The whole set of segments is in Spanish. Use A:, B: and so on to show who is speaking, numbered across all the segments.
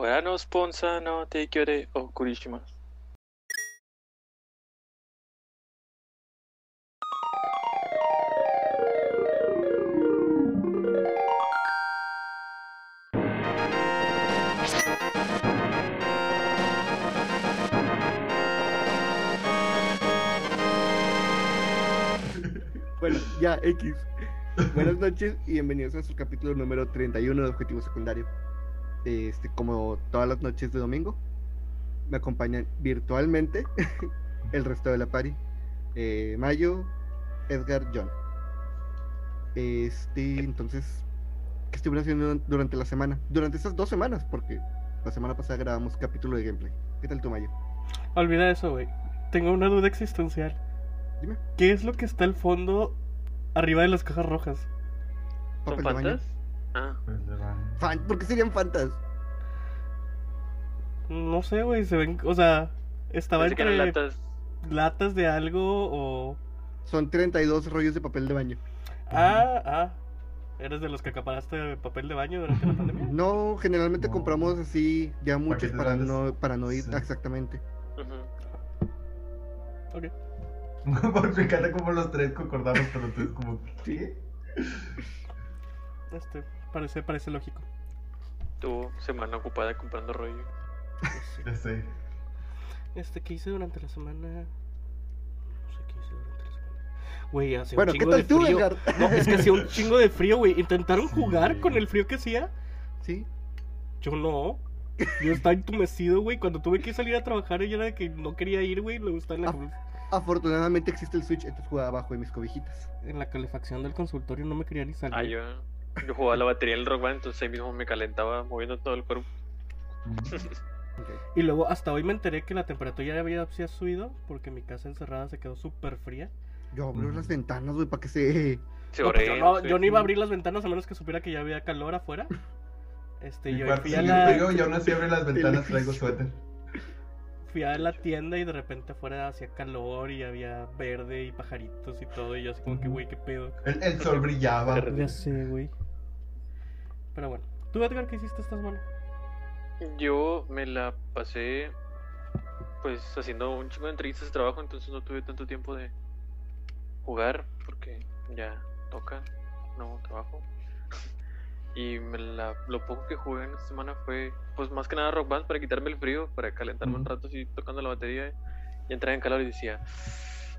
A: Korano Sponsa no Teikyore o Kurishimasu.
B: Bueno, ya, X. Buenas noches y bienvenidos a nuestro capítulo número 31 de Objetivo Secundario. Este, como todas las noches de domingo, me acompañan virtualmente el resto de la party. Eh, Mayo, Edgar, John. Este, entonces, ¿qué estuvieron haciendo durante la semana? Durante estas dos semanas, porque la semana pasada grabamos capítulo de gameplay. ¿Qué tal tú, Mayo?
C: Olvida eso, güey. Tengo una duda existencial.
B: Dime.
C: ¿Qué es lo que está al fondo arriba de las cajas rojas?
A: ¿Son
B: ¿Papel de baño?
A: Ah,
D: Pues.
B: Fan, ¿Por qué serían fantas?
C: No sé, güey. Se ven. O sea, estaba
A: pensé que
C: entre
A: latas.
C: latas de algo o.
B: Son 32 rollos de papel de baño.
C: Ah, ah. ¿Eres de los que acaparaste papel de baño durante la pandemia?
B: No, generalmente
D: No.
B: compramos así ya muchos para no, para no ir
D: Sí.
B: exactamente.
A: Ujú.
C: Ok.
D: Porque cada como los tres concordamos, pero tú es como, ¿qué?
C: Este, parece, parece lógico.
A: Tuvo semana ocupada comprando rollo.
D: Ya sé.
C: Este, ¿qué hice durante la semana? No sé qué hice durante la semana. Güey, hacía
B: Bueno,
C: un
B: ¿qué
C: chingo
B: tal
C: de
B: tú,
C: frío.
B: Edgar?
C: No, es que hacía un chingo de frío, güey. ¿Intentaron
D: Sí.
C: jugar con el frío que hacía?
B: Sí.
C: Yo no. Yo estaba entumecido, güey. Cuando tuve que salir a trabajar, ella era de que no quería ir, güey. Me gustaba en la,
B: Afortunadamente existe el Switch, entonces jugaba abajo de mis cobijitas.
C: en la calefacción del consultorio. No me quería ni salir.
A: Ah, yo, yo jugaba la batería en el rock band, entonces ahí mismo me calentaba moviendo todo el cuerpo.
B: Ok.
C: Y luego, hasta hoy me enteré que la temperatura ya había se subido. Porque mi casa encerrada se quedó súper fría.
B: Yo abro
D: Ujú.
B: las ventanas, güey, para que se.
A: Se
C: No, pues yo, no,
A: sí.
C: yo no iba a abrir las ventanas a menos que supiera que ya había calor afuera. Este, yo fui a, la,
D: frío y aún así abre las ventanas, traigo suéter.
C: fui a la tienda y de repente afuera hacía calor y había verde y pajaritos y todo. Y yo así como que, güey, qué pedo.
D: El, el sol brillaba.
C: Ya sé, güey. Pero bueno. ¿Tú, Edgar, qué hiciste esta semana?
A: Yo me la pasé pues haciendo un chingo de entrevistas de trabajo, entonces no tuve tanto tiempo de jugar porque ya toca nuevo trabajo. Y me la, lo poco que jugué en esta semana fue pues más que nada rock band para quitarme el frío, para calentarme un rato así tocando la batería y entrar en calor y decía,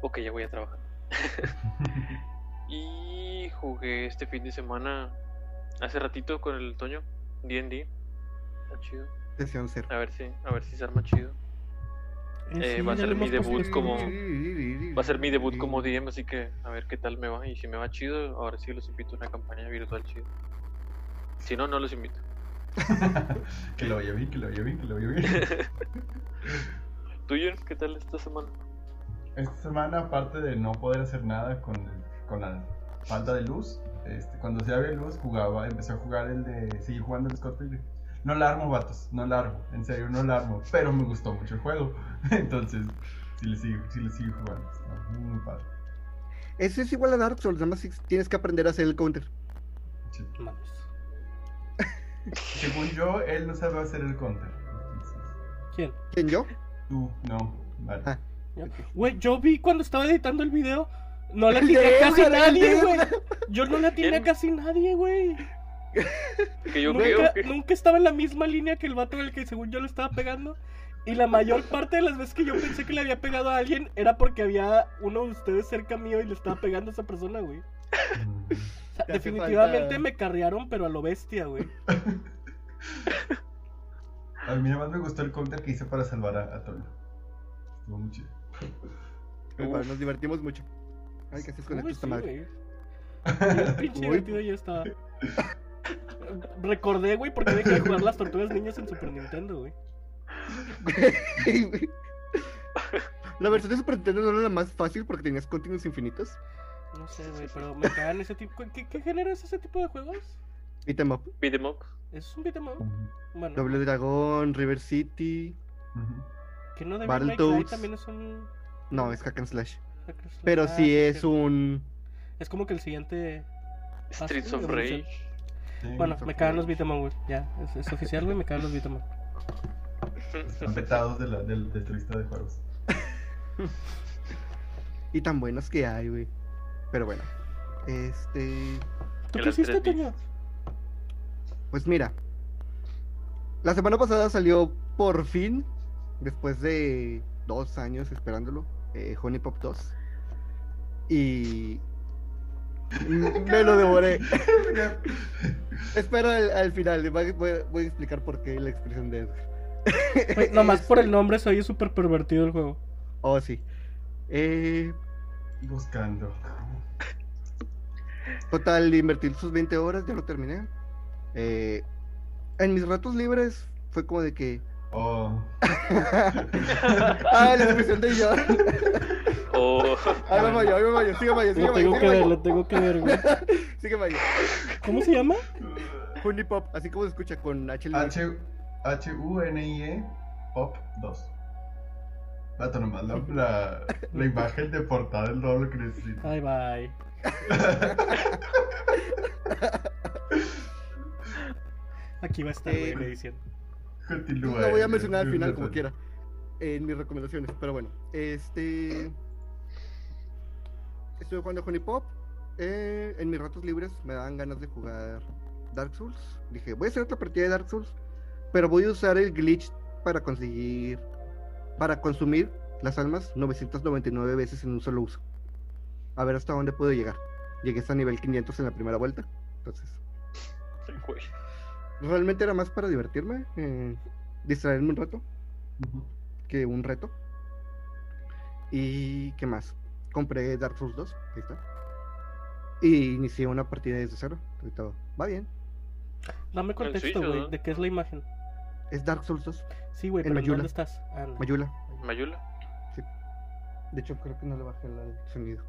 A: ok, ya voy a trabajar. Y jugué este fin de semana, hace ratito con el Toño, D&D. Está chido.
B: Desean ser.
A: A ver si, a ver si se arma chido. Eh, va a ser mi debut como-. Va a ser mi debut como DM, así que a ver qué tal me va. Y si me va chido, ahora sí los invito a una campaña virtual chido. Si no, no los invito.
D: que lo vaya bien, que lo vaya bien, que lo vaya bien.
A: ¿Tú, Jens, qué tal esta semana?
D: Esta semana, aparte de no poder hacer nada con, con la falta de luz, este, cuando se abre luz, jugaba, empecé a jugar el de. Seguir jugando el Scott Pilgrim. No la armo, vatos, no la armo, en serio, no la armo, pero me gustó mucho el juego. Entonces, sí le sigo, sí le sigo jugando. Está muy, muy padre.
B: Eso es igual a Dark Souls, nada más tienes que aprender a hacer el counter.
D: Sí. Según yo, él no sabe hacer el counter. Entonces,
C: ¿Quién?
B: ¿Quién yo?
D: tú, no, vale.
B: Ah.
C: Güey, yo vi cuando estaba editando el video. No la
B: El
C: tiene casi
B: el
C: nadie, güey. Yo no la tiene casi nadie, güey.
A: Que yo creo
C: Nunca,
A: que.
C: nunca estaba en la misma línea que el vato al que según yo le estaba pegando. Y la mayor parte de las veces que yo pensé que le había pegado a alguien era porque había uno de ustedes cerca mío y le estaba pegando a esa persona, güey. O sea, definitivamente
B: falta-
C: me carrearon, pero a lo bestia, güey.
D: A mí nada más me gustó el counter que hice para salvar a, a Tolo. Estuvo muy chido.
B: Nos divertimos mucho. Ay, ¿qué haces con esta
C: sí,
B: madre?
C: pinche divertido ya estaba. Recordé, güey, porque dejé de jugar las tortugas niñas en Super Nintendo, güey.
B: La versión de Super Nintendo no era la más fácil porque tenías continuos infinitos.
C: No sé, güey, pero me cagan ese tipo. ¿Qué, ¿Qué género es ese tipo de juegos?
B: Beat 'em up.
A: Beat 'em up.
C: ¿Es un beat'em up? Bueno,
B: Doble Dragón, River City.
D: Ujú.
C: que no Cry
B: Battletoads.
C: también es un.
B: No, es Hack and Slash. Pero
C: Ah,
B: sí es un.
C: Es como que el siguiente.
A: Streets
C: sí,
A: of. Rage.
D: Sí,
C: Bueno, me cagan los up, güey. Ya, es, es oficial, güey, me cagan los beat'em up.
D: Están vetados de la, del, de lista de juegos.
B: Y tan buenos que hay, güey. Pero bueno. Este.
C: ¿Tú qué hiciste, Toño?
B: Pues mira. La semana pasada salió por fin. Después de dos años esperándolo. Eh, Honey Pop 2. Y. Me lo devoré. Espera al, al final. Voy, voy- a explicar por qué la expresión de Edgar.
C: Güey, Nomás por el
B: Este,
C: nombre se oye súper pervertido el juego.
B: Oh, sí. Eh,
D: Buscando.
B: Total, invertir sus 20 horas, ya lo terminé. Eh, en mis ratos libres fue como de que.
D: Oh.
B: ah, la expresión de yo.
A: O
B: Ahí va Mayo, ahí va Mayo, sigue Mayo, sigue
C: Lo tengo que ver, lo tengo que ver, güey.
B: Sigue Mayo.
C: ¿Cómo se llama?
B: Honey Pop, así como se escucha con H.
D: H-U-N-I-E Pop 2. Vato, nomás la, la, la imagen de portada del doble que necesito.
C: Ay, bye. Aquí va a estar, güey,
B: Eh,
C: edición.
D: Continúa.
B: Lo voy a mencionar al final como quiera. En mis recomendaciones, pero bueno. Este. Estuve jugando Honey Pop. eh, en mis ratos libres me daban ganas de jugar Dark Souls. Dije, voy a hacer otra partida de Dark Souls. Pero voy a usar el glitch para conseguir. Para consumir las almas 999 veces en un solo uso. A ver hasta dónde puedo llegar. Llegué hasta nivel 500 en la primera vuelta. Entonces,
A: güey.
B: Realmente era más para divertirme. eh, distraerme un rato. Que un reto. ¿Y qué más? Compré Dark Souls 2, ahí está. Y inicié una partida desde cero. y todo. Va bien.
C: Dame contexto,
A: ¿o
C: güey,
A: no?
C: de qué es la imagen.
B: Es Dark Souls 2,
C: Sí, güey,
B: En
C: pero ¿en
B: Mayula.
C: ¿dónde estás? Anda.
B: Mayula.
A: ¿Mayula?
B: De hecho, creo que no le bajé el sonido.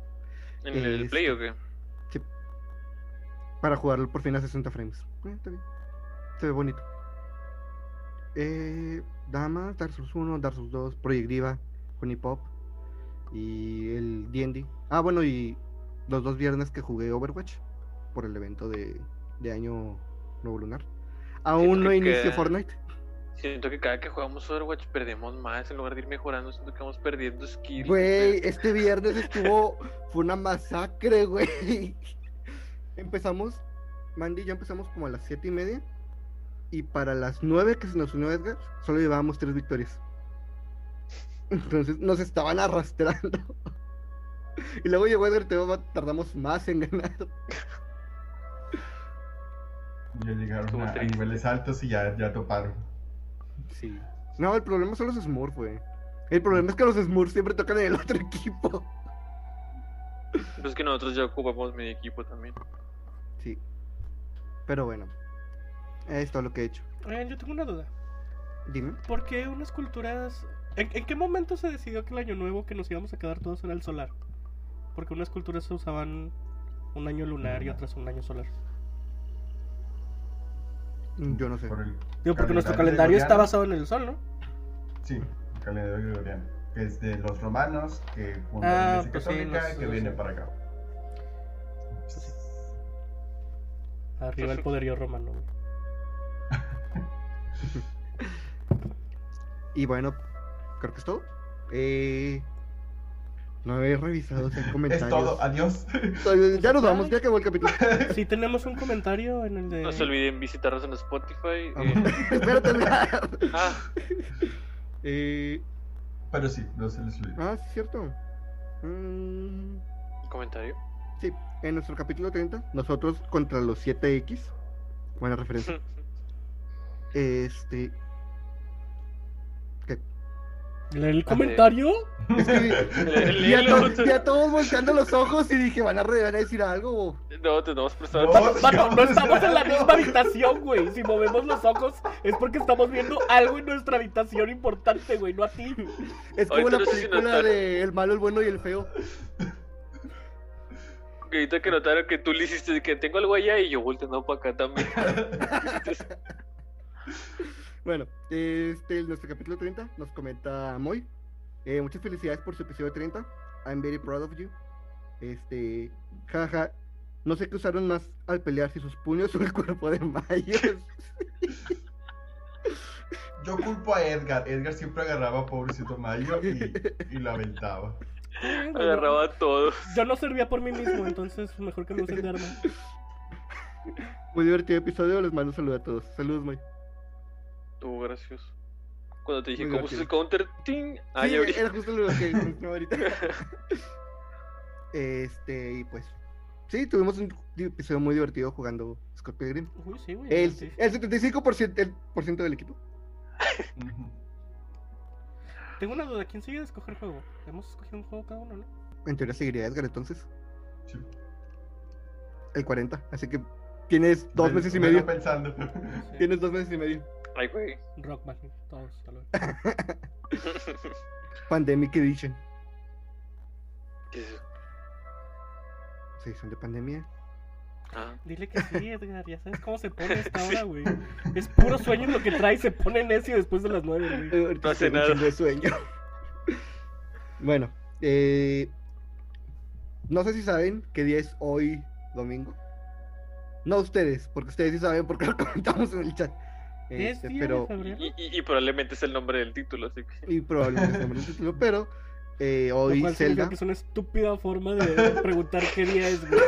A: ¿En el
B: Este-
A: Play o qué?
B: Para jugarlo por fin a 60 frames. Eh, está bien. Se ve bonito. Eh, Dama, Dark Souls 1, Dark Souls 2, Project Diva, Honey Pop y el D&D. Ah, bueno, y los dos viernes que jugué Overwatch por el evento de, de Año Nuevo Lunar. Aún no
A: queda-
B: Fortnite.
A: Siento que cada que jugamos Overwatch perdemos más en lugar de ir mejorando, siento que vamos perdiendo skills.
B: Güey, este viernes estuvo. Fue una masacre, güey. Empezamos, Mandy y yo empezamos como a las siete y media. Y para las 9 que se nos unió Edgar, solo llevábamos tres victorias. Entonces nos estaban arrastrando. Y luego llegó Edgar y todavía tardamos más en ganar.
D: Ya llegaron a, niveles altos y ya, ya toparon.
B: Sí. No, el problema son los Smurfs, güey. El problema es que los Smurfs siempre tocan en el otro equipo.
A: Pues es que nosotros ya ocupamos mi equipo también.
B: Sí. Pero bueno. Es todo lo que he hecho.
C: Oigan, yo tengo una duda.
B: Dime.
C: ¿Por qué unas culturas... ¿En, en qué momento se decidió que el año nuevo que nos íbamos a quedar todos era el solar? Porque unas culturas se usaban un año lunar y otras un año solar.
B: Yo no sé.
D: Por
C: Digo, porque nuestro
D: calendario
C: está basado en el sol, ¿no?
D: Sí, el calendario gregoriano. Que es de los romanos, que junto
C: Ah,
D: a la Iglesia
C: pues sí,
D: Católica,
C: los-
D: que viene para acá.
C: Arriba el poderío romano. güey.
B: Y bueno, creo que es todo. Eh, no he revisado si hay comentarios.
D: Es todo, adiós.
B: Ya nos vamos, ya acabó el capítulo.
C: Sí tenemos un comentario en el de...
A: No se olviden visitarnos en Spotify.
B: Ah,
A: eh,
B: Espérate,
A: ah,
B: Eh,
D: Pero sí, no se les olvide.
B: ah, sí, cierto. Mm,
A: comentario.
B: sí, en nuestro capítulo 30, nosotros contra los 7X. Buena referencia. Este. ¿Qué?
C: ¿Leer el comentario?
B: Es que vi-
A: Le-
B: vi a,
A: léelo.
B: to- vi a todos volteando los ojos y dije, ¿van a, re- van a decir algo?
A: No, tenemos prestado.
D: No.
C: Estamos en la misma habitación, güey. Si movemos los ojos es porque estamos viendo algo en nuestra habitación importante, güey, no a ti.
B: Es como la película de El malo, el bueno y el feo.
A: Que ahorita que notaron que tú le hiciste que tengo algo allá y yo volteando para acá también.
B: Bueno, este es nuestro capítulo 30. Nos comenta Moy. Eh, muchas felicidades por su episodio 30. I'm very proud of you. Este, jaja. No sé qué usaron más al pelear, si sus puños o el cuerpo de Mayos.
D: Yo culpo a Edgar. Edgar siempre agarraba a pobrecito Mayo y, y lo aventaba.
A: Agarraba a todos.
C: Yo no servía por mí mismo, entonces mejor que me usen de arma.
B: Muy divertido episodio, les mando saludos a todos. Saludos, May.
A: Estuvo gracioso. Cuando te dije
B: Muy
A: cómo usas el counter, ¡ting! Ah,
B: Sí, era justo lo que ahorita. Este, y pues. Sí, tuvimos un episodio muy divertido jugando Scott Pilgrim.
C: Uy, sí, güey.
B: El,
C: sí.
B: el 75% el por ciento del equipo.
C: Tengo una duda, ¿quién sigue de escoger juego? Hemos escogido un juego cada uno, ¿no?
B: En teoría seguiría Edgar entonces.
D: Sí.
B: El 40. Así que tienes dos meses y
D: vengo
B: medio.
D: pensando.
C: Sí.
B: Tienes dos meses y medio.
A: Ay, güey.
C: Rockman, todos, hasta luego.
B: Pandemic Edition.
A: ¿Qué es eso?
B: Se edición de pandemia.
A: Ah,
C: Dile que sí, Edgar, ya sabes cómo se pone esta hora, güey. Es puro sueño lo que trae, se pone necio después de las nueve, güey.
B: Eh,
A: No hace nada.
B: de sueño. bueno, eh, no sé si saben qué día es hoy domingo. No ustedes, porque ustedes sí saben porque lo comentamos en el chat.
C: ¿Es
B: Este, pero
A: y, y- y probablemente es el nombre del título, así que.
B: y probablemente me el título, pero eh, hoy Zelda.
C: que es una estúpida forma de preguntar qué día es, güey.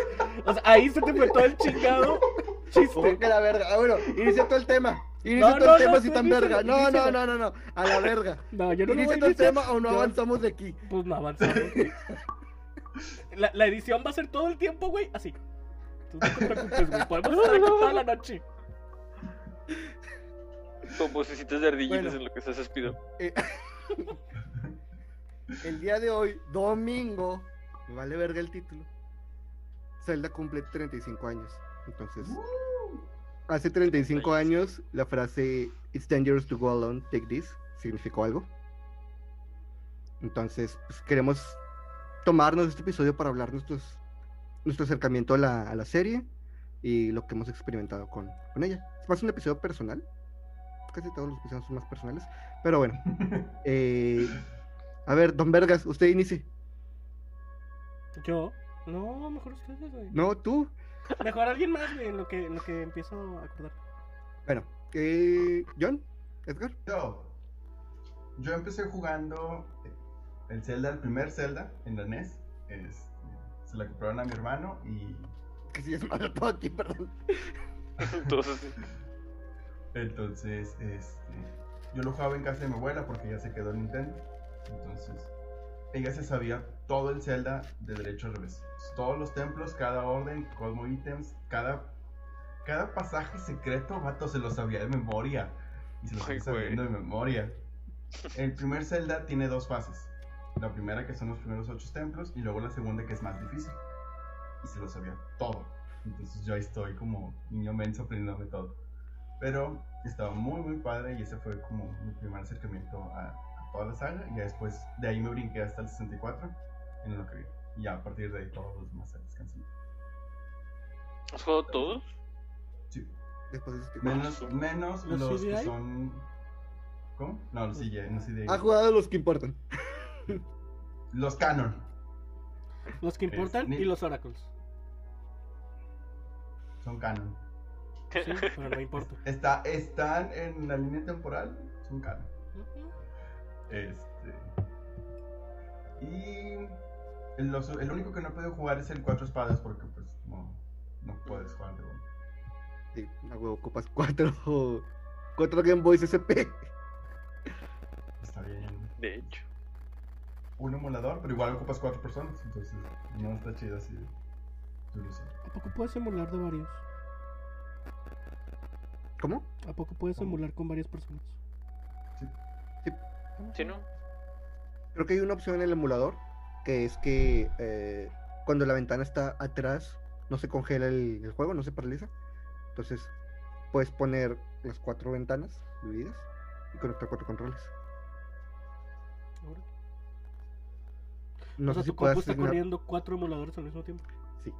C: O sea, ahí se te fue todo el chingado
B: Oh,
C: chiste.
B: que la verga. Ah, bueno, inicia todo el tema. Inicia
C: No,
B: todo
C: no,
B: el tema
C: no,
B: si tan verga. No, no, no, no, no. A la verga.
C: No, yo no
B: Inicia todo el tema o no
C: Yo-
B: avanzamos de aquí.
C: Pues no avanzamos. La, la edición va a ser todo el tiempo, güey, así. Tú no te preocupes, güey. Podemos estar aquí toda la noche.
A: Con vocecitas de ardillitas
B: Bueno.
A: en lo que se hace Spido.
B: Eh, el día de hoy, domingo, me vale verga el título. Zelda cumple 35 años. Entonces, hace 35 años, la frase It's dangerous to go alone, take this, significó algo. Entonces, pues, queremos tomarnos este episodio para hablar nuestros, nuestro acercamiento a la, a la serie y lo que hemos experimentado con, con ella. Es más un episodio personal. Casi todos los episodios son más personales. Pero bueno. Eh, a ver, don Vergas, usted inicie.
C: Yo. No, mejor ustedes, güey.
B: No, tú.
C: Mejor alguien más, güey, en lo que, en lo que empiezo a acordar.
B: Bueno, eh, John, Edgar.
D: Yo, yo empecé jugando el Zelda, el primer Zelda en la NES. Este, se la compraron a mi hermano y
B: Que si es malo todo aquí, perdón.
A: Todos así.
D: Entonces este, yo lo jugaba en casa de mi abuela porque ya se quedó el Nintendo. Entonces ella se sabía todo el Zelda de derecho al revés. Todos los templos, cada orden, Cosmo ítems, cada, cada pasaje secreto, vato, se lo sabía de memoria. Y se lo
A: Ay,
D: sigue sabiendo de memoria. El primer Zelda tiene dos fases. La primera que son los primeros ocho templos y luego la segunda que es más difícil. Y se lo sabía todo. Entonces yo ahí estoy como niño menso aprendiéndome todo. Pero estaba muy muy padre y ese fue como mi primer acercamiento a, a toda la saga. Y ya después de ahí me brinqué hasta el 64 en lo que vi. Y ya a partir de ahí todos los demás se descansan.
A: ¿Has jugado todos?
D: Sí.
B: Después de
D: Menos, menos
C: ¿Los
D: los, que son... ¿Cómo? No, los CGI, no CGI.
B: Ha jugado los que importan.
D: Los canon.
C: Los que importan
D: ni-
C: y los oracles.
D: Son canon.
C: Sí, pero no importa.
D: Está, están en la línea temporal, son canon. Este. Y. El, los- el único que no he podido jugar es el Cuatro Espadas porque, pues, no, no puedes jugar de uno.
B: Sí, a huevo, ocupas cuatro, cuatro Game Boys SP.
D: Está bien.
A: De hecho.
D: Un emulador, pero igual ocupas cuatro personas, entonces no está chido así. Tú lo sabes.
C: ¿A poco puedes emular de varios?
B: ¿Cómo?
C: ¿A poco puedes
D: ¿Cómo?
C: emular con varias personas?
D: Sí.
B: Sí.
A: ¿Sí, no?
B: Creo que hay una opción en el emulador que es que eh, cuando la ventana está atrás no se congela el, el juego, no se paraliza. Entonces puedes poner las cuatro ventanas divididas y conectar cuatro controles.
C: Ahora.
B: No
C: o sea,
B: sé si
C: tu
B: puedes
C: está
B: asignar-
C: corriendo cuatro emuladores al mismo tiempo.
B: Sí,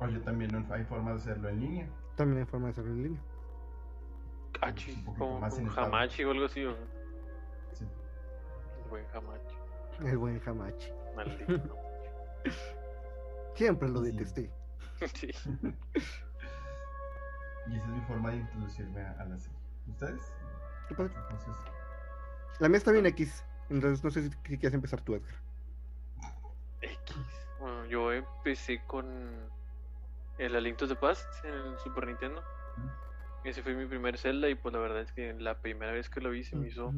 D: Oye, también no hay forma de hacerlo en línea.
B: También hay forma de hacerlo en línea.
D: Poquito
A: Como
D: más
A: un. Hamachi o algo así. ¿o?
D: Sí.
A: Buen Hamachi.
B: El buen Hamachi.
A: Maldito.
B: Siempre lo
D: Sí.
B: detesté.
A: sí.
D: Y esa es mi forma de introducirme a, a la serie. ¿Ustedes?
B: ¿Qué pasa?
D: Entonces,
B: La mía está bien X. Entonces no sé si, si quieres empezar tú, Edgar.
A: X. Bueno, yo empecé con el A Link to the Past en el Super Nintendo. Ese fue mi primer Zelda y pues la verdad es que la primera vez que lo vi se me hizo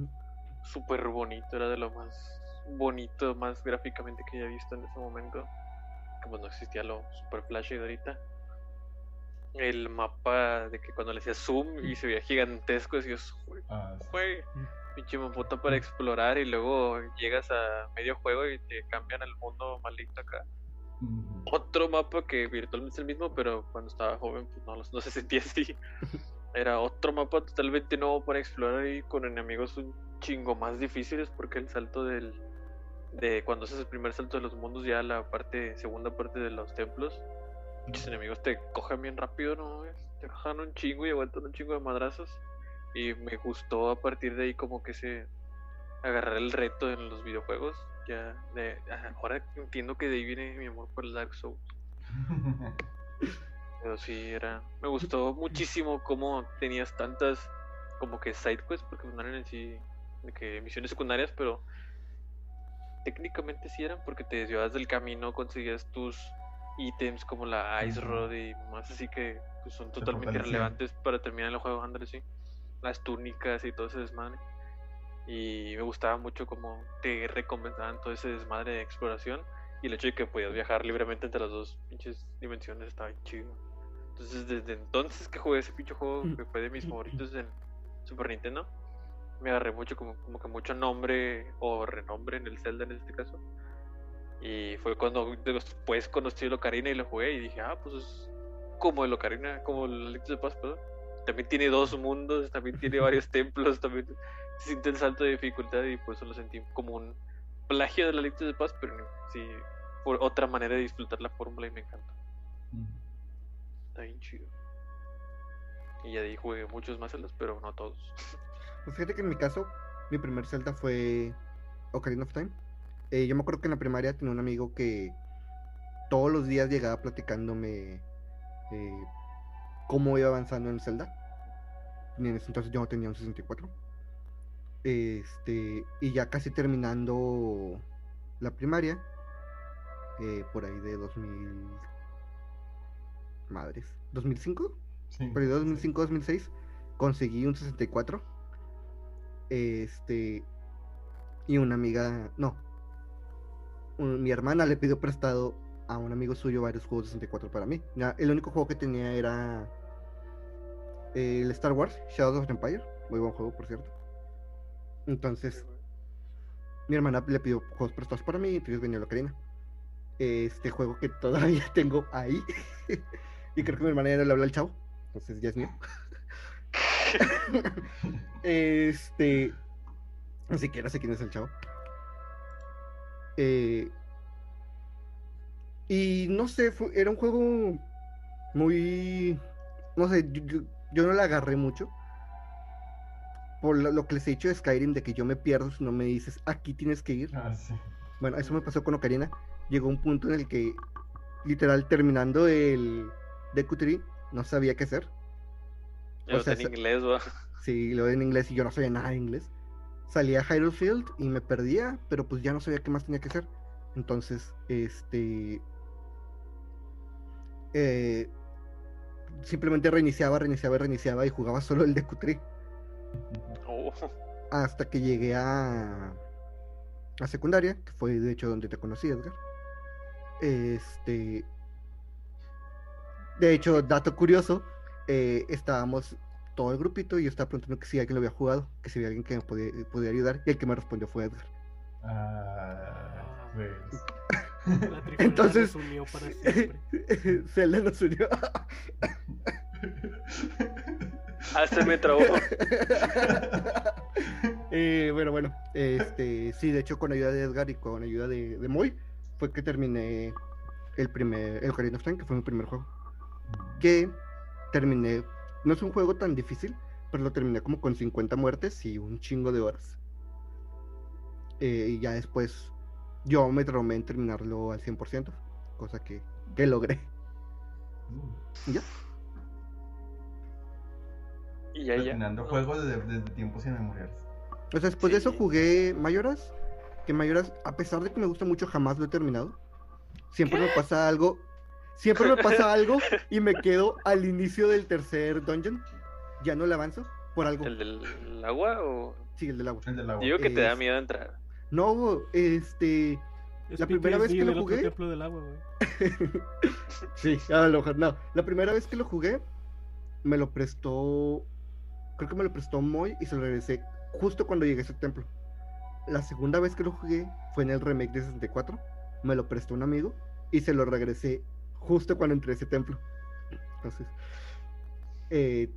A: súper bonito, era de lo más bonito, más gráficamente que haya visto en ese momento. Que pues no existía lo super flashy de ahorita. El mapa de que cuando le hacía zoom y se veía gigantesco, decías, "Güey,
D: ah,
A: pinche para explorar y luego llegas a medio juego y te cambian el mundo maligno acá. Otro mapa que virtualmente es el mismo, pero cuando estaba joven pues no, no se sentía así. Era otro mapa totalmente nuevo para explorar y con enemigos un chingo más difíciles porque el salto del... De cuando haces el primer salto de los mundos ya la parte, segunda parte de los templos, muchos enemigos te cogen bien rápido, ¿no? Te cojan un chingo y aguantan un chingo de madrazos. Y me gustó a partir de ahí como que se agarrar el reto en los videojuegos. Ya de, ah, ahora entiendo que de ahí viene mi amor por el Dark Souls. Pero sí, era. Me gustó muchísimo cómo tenías tantas como que side quests, porque no eran en sí de que misiones secundarias, pero técnicamente sí eran porque te desviabas del camino, conseguías tus ítems como la Ice. Rod y más así que pues, son
D: Te
A: totalmente relevantes para terminar el juego, ándale, sí. Las túnicas y todo ese desmadre. Y me gustaba mucho cómo te recompensaban todo ese desmadre de exploración y el hecho de que podías viajar libremente entre las dos pinches dimensiones estaba chido. Entonces, desde entonces que jugué ese pinche juego, que fue de mis favoritos en Super Nintendo, me agarré mucho, como, como que mucho nombre o renombre en el Zelda en este caso. Y fue cuando después conocí el Ocarina y lo jugué y dije, ah, pues es como el Ocarina, como el Link to the Past, perdón. También tiene dos mundos, también tiene varios templos, también siente el salto de dificultad y por eso lo sentí como un plagio de la to the Past, pero sí, por otra manera de disfrutar la fórmula y me encanta.
D: Ujú.
A: Está bien chido. Y ya de ahí jugué muchos más Zeldas, pero no todos.
B: Pues fíjate que en mi caso, mi primer Zelda fue Ocarina of Time. Eh, yo me acuerdo que en la primaria tenía un amigo que todos los días llegaba platicándome eh, cómo iba avanzando en el Zelda. Y en ese entonces yo no tenía un 64. Este, y ya casi terminando la primaria, eh, por ahí de 2000. Madres, ¿2005?
D: Sí.
B: por ahí de 2005, 2006, conseguí un 64. Este. Y una amiga. No. un- mi hermana le pidió prestado a un amigo suyo varios juegos de 64 para mí. Ya, el único juego que tenía era. El Star Wars, Shadows of the Empire. Muy buen juego, por cierto. Entonces, mi hermana le pidió juegos prestados para mí, entonces venía la Ocarina. Este juego que todavía tengo ahí. y creo que mi hermana ya no le habla al chavo. Entonces ya es mío. este. Ni siquiera sé quién es el chavo. Eh, y no sé, fue- era un juego muy. No sé, yo, yo- yo no le agarré mucho. Por lo, lo que les he dicho de Skyrim, de que yo me pierdo si no me dices, aquí tienes que ir.
D: Ah, sí.
B: Bueno, eso me pasó con Ocarina. Llegó un punto en el que, literal, terminando el Deku Tree, no sabía qué hacer. O
A: lo
B: sea,
A: tenía en inglés, va.
B: Sí, lo en inglés y yo no sabía nada de inglés. Salía a Hyrule Field y me perdía, pero pues ya no sabía qué más tenía que hacer. Entonces, este. eh, simplemente reiniciaba, reiniciaba, reiniciaba y jugaba solo el Deku Tree. Hasta que llegué a, a secundaria, que fue de hecho donde te conocí, Edgar. Este. De hecho, dato curioso, eh, estábamos todo el grupito y yo estaba preguntando que si alguien lo había jugado, que si había alguien que me podía, podía ayudar, y el que me respondió fue Edgar.
D: Ah, pues.
C: La
B: Entonces-
C: nos unió para siempre.
B: Zelda nos unió.
A: ah, se me trabó.
B: Eh, bueno, bueno, este, sí, de hecho con ayuda de Edgar y con ayuda de, de Moy fue que terminé el primer, el Ocarina of Time, que fue mi primer juego. Que terminé, no es un juego tan difícil, pero lo terminé como con 50 muertes y un chingo de horas. Eh, y ya después yo me traumé en terminarlo al 100%, cosa que, que logré.
D: Uh,
B: ¿Y ya?
A: Y ya,
D: juegos desde, desde tiempos inmemoriales.
B: O sea, después de eso jugué Mayoras. Que Mayoras, a pesar de que me gusta mucho, jamás lo he terminado. Siempre me pasa algo. Siempre me pasa algo y me quedo al inicio del tercer dungeon. Ya no le avanzo por algo.
A: ¿El del agua o...?
B: Sí, el del agua.
D: El del agua.
A: Digo que te da miedo entrar.
B: No, este.
C: Es
B: La primera vez que lo jugué-
C: del agua, güey.
B: Sí, a lo mejor no. La primera vez que lo jugué, me lo prestó. Creo que me lo prestó Moy y se lo regresé justo cuando llegué a ese templo. La segunda vez que lo jugué fue en el remake de 64. Me lo prestó un amigo y se lo regresé justo cuando entré a ese templo. Entonces, eh,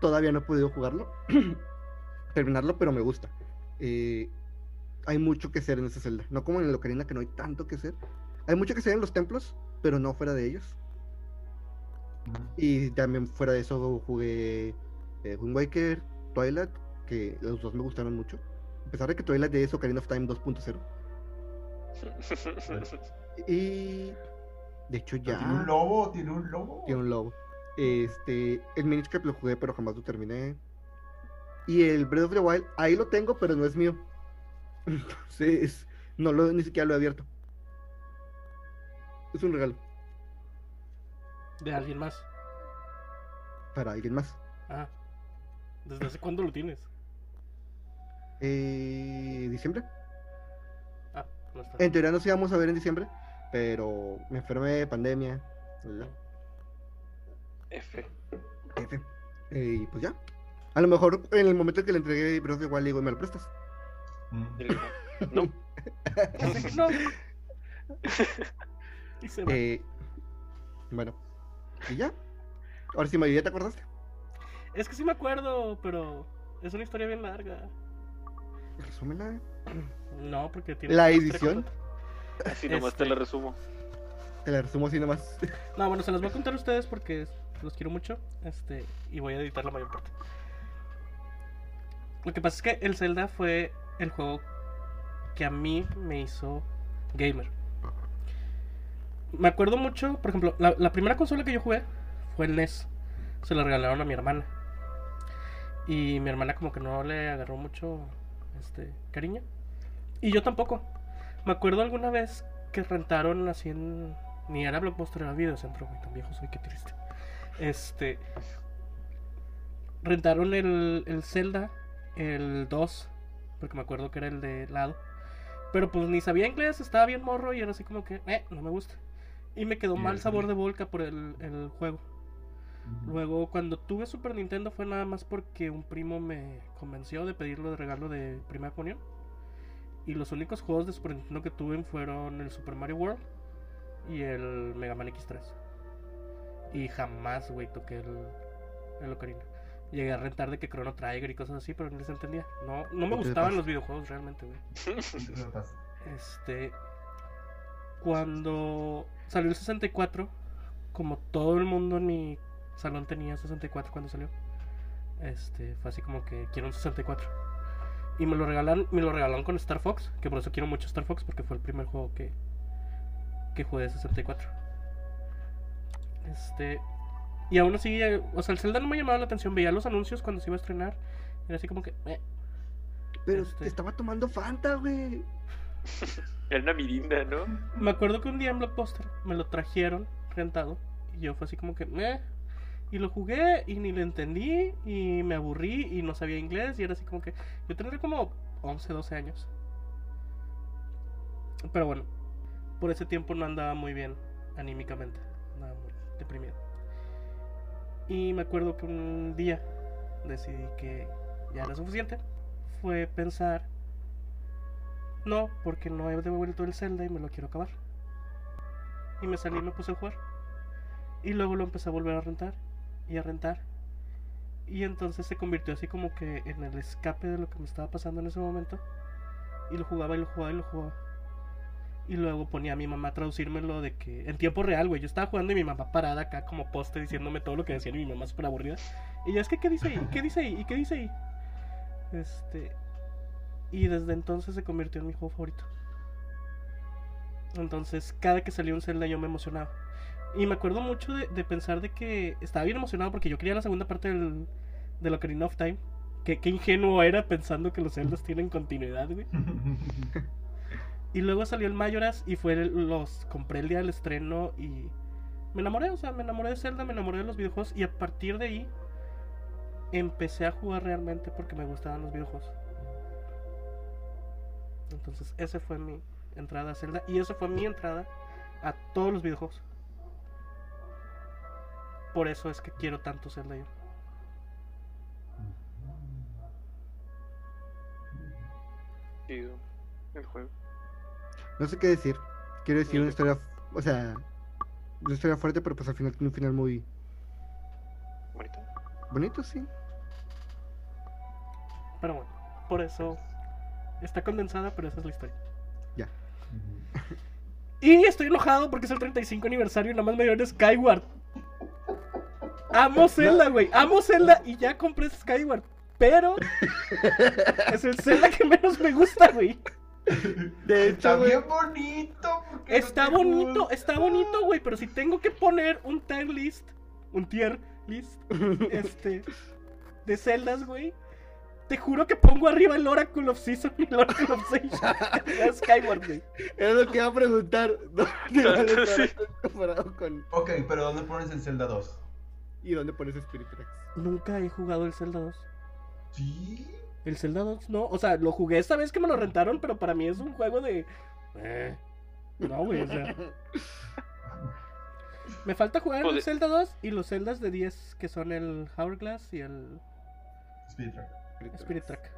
B: todavía no he podido jugarlo, terminarlo, pero me gusta. Eh, hay mucho que hacer en esa celda. No como en el Ocarina, que no hay tanto que hacer. Hay mucho que hacer en los templos, pero no fuera de ellos. Y también fuera de eso jugué eh, Wind Waker, Twilight, que los dos me gustaron mucho. A pesar de que Twilight es Ocarina of Time 2.0. Y de hecho ya
D: Tiene un lobo, tiene un lobo.
B: tiene un lobo. Este, el Minish Cap lo jugué, pero jamás lo terminé. Y el Breath of the Wild, ahí lo tengo, pero no es mío. Entonces, no lo, ni siquiera lo he abierto. Es un regalo
C: De alguien más.
B: para alguien más.
C: Ah. ¿Desde hace cuándo lo tienes?
B: Eh, ¿Diciembre?
C: Ah, no está.
B: En teoría nos íbamos a ver en diciembre, pero me enfermé, pandemia.
A: F.
B: F. Eh, y pues ya. A lo mejor en el momento en que le entregué Breath of the Wild, le digo, ¿me lo prestas?
D: Mm.
A: No.
C: No. y se va.
B: Eh, bueno, y ya. Ahora sí, María, ¿ya te acordaste?
C: Es que sí me acuerdo, pero es una historia bien larga.
B: Resúmela.
C: No, porque tiene.
B: ¿La edición?
A: Así nomás
C: Este.
A: te la resumo.
B: Te la resumo así nomás.
C: No, bueno, se las voy a contar a ustedes porque los quiero mucho. Este, y voy a editar la mayor parte. Lo que pasa es que el Zelda fue el juego que a mí me hizo gamer. Me acuerdo mucho, por ejemplo, la, la primera consola que yo jugué fue el NES. Se la regalaron a mi hermana. Y mi hermana como que no le agarró mucho este cariño. Y yo tampoco. Me acuerdo alguna vez que rentaron así en. Ni era Blockbuster, era Videocentro, güey. Tan viejo soy, qué triste. Este. Rentaron el, el Zelda, el 2, porque me acuerdo que era el de lado. Pero pues ni sabía inglés, estaba bien morro y era así como que, eh, no me gusta. Y me quedó mal sabor de boca por el, el juego. Luego, cuando tuve Super Nintendo fue nada más porque un primo me convenció de pedirlo de regalo de primera comunión. Y los únicos juegos de Super Nintendo que tuve fueron el Super Mario World y el Mega Man X3. Y jamás, güey, toqué el, el Ocarina. Llegué a rentar de que Chrono Trigger y cosas así, pero no les entendía. No, no me
B: ¿Qué te
C: gustaban los videojuegos realmente, güey. Este. Cuando salió el 64, como todo el mundo en mi salón tenía 64 cuando salió, este, fue así como que quiero un 64. Y me lo regalan, me lo regalaron con Star Fox, que por eso quiero mucho Star Fox, porque fue el primer juego que, que jugué de 64. Este. Y aún así, eh, o sea, el Zelda no me llamaba la atención, veía los anuncios cuando se iba a estrenar. Era así como que, eh,
B: Pero
C: Este.
B: te estaba tomando Fanta, güey.
A: Era una mirinda, ¿no?
C: Me acuerdo que un día en Blockbuster me lo trajeron rentado y yo fue así como que, "Meh". Y lo jugué y ni lo entendí y me aburrí y no sabía inglés y era así como que yo tendría como 11, 12 años. Pero bueno, por ese tiempo no andaba muy bien anímicamente, andaba muy deprimido. Y me acuerdo que un día decidí que ya era suficiente. Fue pensar no, porque no he devuelto el Zelda y me lo quiero acabar. Y me salí y me puse a jugar. Y luego lo empecé a volver a rentar y a rentar. Y entonces se convirtió así como que en el escape de lo que me estaba pasando en ese momento. Y lo jugaba y lo jugaba y lo jugaba. Y luego ponía a mi mamá a traducírmelo de que en tiempo real, güey. Yo estaba jugando y mi mamá parada acá como poste diciéndome todo lo que decían y mi mamá súper aburrida. Y yo, es que, ¿qué dice ahí? ¿Qué dice ahí? ¿Y qué dice ahí? Este. Y desde entonces se convirtió en mi juego favorito. Entonces, cada que salía un Zelda yo me emocionaba. Y me acuerdo mucho de, de pensar de que estaba bien emocionado porque yo quería la segunda parte del, del Ocarina of Time. Que, qué ingenuo era pensando que los Zeldas tienen continuidad, güey. Y luego salió el Majoras y fue el- los compré el día del estreno y me enamoré, o sea, me enamoré de Zelda, me enamoré de los videojuegos y a partir de ahí empecé a jugar realmente porque me gustaban los videojuegos. Entonces, esa fue mi entrada a Zelda y esa fue mi entrada a todos los videojuegos. Por eso es que quiero tanto Zelda yo.
A: El juego.
B: No sé qué decir. Quiero decir una historia, o sea, una historia fuerte, pero pues al final tiene un final muy
A: Bonito.
B: bonito, sí.
C: Pero bueno, por eso está condensada, pero esa es la historia. Y estoy enojado porque es el 35 aniversario y nada más me dieron Skyward. Amo Zelda, güey. Amo Zelda y ya compré Skyward. Pero es el Zelda que menos me gusta, güey.
B: De
D: Está
B: hecho, güey,
D: bien bonito. ¿por qué no
C: Está bonito,
D: gusta?
C: está bonito, güey. Pero si tengo que poner un tier list, un tier list, este, de Zeldas, güey. Te juro que pongo arriba el Oracle of Season y el Oracle of Sage. Skyward, güey.
B: era lo que iba a preguntar. ¿Dónde
A: Sí.
B: Comparado con...
D: Ok, pero ¿dónde pones el Zelda 2?
B: ¿Y dónde pones Spirit Tracks?
C: Nunca he jugado el Zelda 2.
D: Sí.
C: El Zelda 2 no, o sea, lo jugué esta vez que me lo rentaron, pero para mí es un juego de... eh, No, güey, o sea... Me falta jugar el Zelda 2 y los Zeldas de 10 que son el Hourglass y el
D: Speed Track.
C: Spirit Track.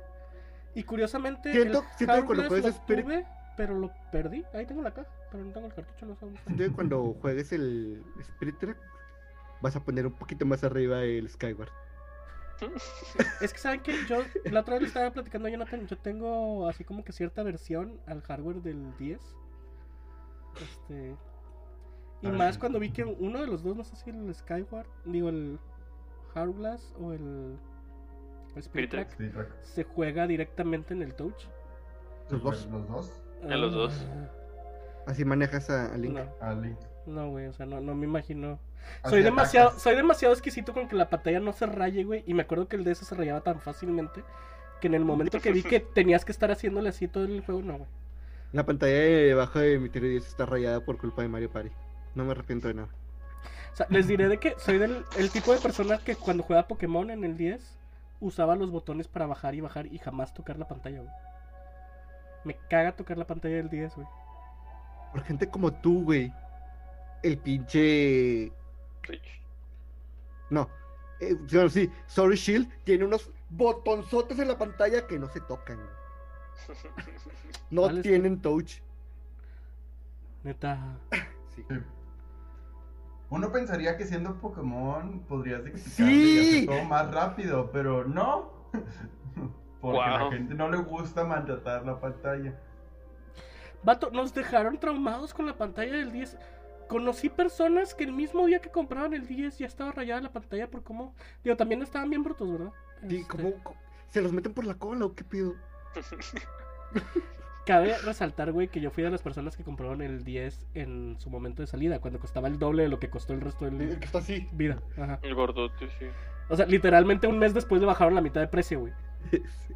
C: Y curiosamente
B: Siento-
C: el
B: siento que cuando
C: Hourglass
B: juegues
C: lo
B: Spirit-
C: tuve, pero lo perdí. Ahí tengo la caja, pero no tengo el cartucho, no sé dónde está.
B: Cuando juegues el Spirit Track, vas a poner un poquito más arriba el Skyward.
C: Es que saben que yo la otra vez le estaba platicando a Jonathan, yo tengo así como que cierta versión al hardware del 10. Este y
D: A ver,
C: más
D: sí.
C: cuando vi que uno de los dos, no sé si el Skyward, digo el Hourglass o el, el Spirit
A: Track.
C: Se juega directamente en el touch.
B: Los dos.
D: Los dos.
A: En los dos.
C: Ah,
B: Así manejas a, a Link.
C: No,
D: A Link.
C: no, güey, o sea, no, no me imagino. Soy demasiado, soy demasiado exquisito con que la pantalla no se raye, güey. Y me acuerdo que el DS se rayaba tan fácilmente que en el momento que vi que tenías que estar haciéndole así todo el juego, no, güey.
B: La pantalla de abajo de mi tele 10 está rayada por culpa de Mario Party. No me arrepiento de nada.
C: O sea, les diré de que soy del el tipo de persona que cuando juega Pokémon en el 10 usaba los botones para bajar y bajar y jamás tocar la pantalla, güey. Me caga tocar la pantalla del 10, güey.
B: Por gente como tú, güey. El pinche. No. Eh, sí, bueno, sí, Sorry Shield tiene unos botonzotes en la pantalla que no se tocan. No
C: ¿Cuál es?
B: tienen touch.
C: Neta.
B: Sí.
D: Sí. Uno pensaría que siendo Pokémon podrías que
B: Sí.
D: todo más rápido, pero no. Porque a la
A: Wow.
D: gente no le gusta maltratar la pantalla.
C: Vato, nos dejaron traumados con la pantalla del 10. Conocí personas que el mismo día que compraban el 10 ya estaba rayada la pantalla por cómo. Digo, también estaban bien brutos, ¿verdad?
B: Sí,
C: Este,
B: ¿cómo- cómo- ¿Se los meten por la cola o qué pido?
C: Cabe resaltar, güey, que yo fui de las personas que compraron el 10 en su momento de salida, cuando costaba el doble de lo que costó el resto
B: El
C: del
B: que está así.
C: vida. Ajá.
A: El gordote, sí.
C: O sea, literalmente un mes después le bajaron la mitad de precio, güey.
B: Sí.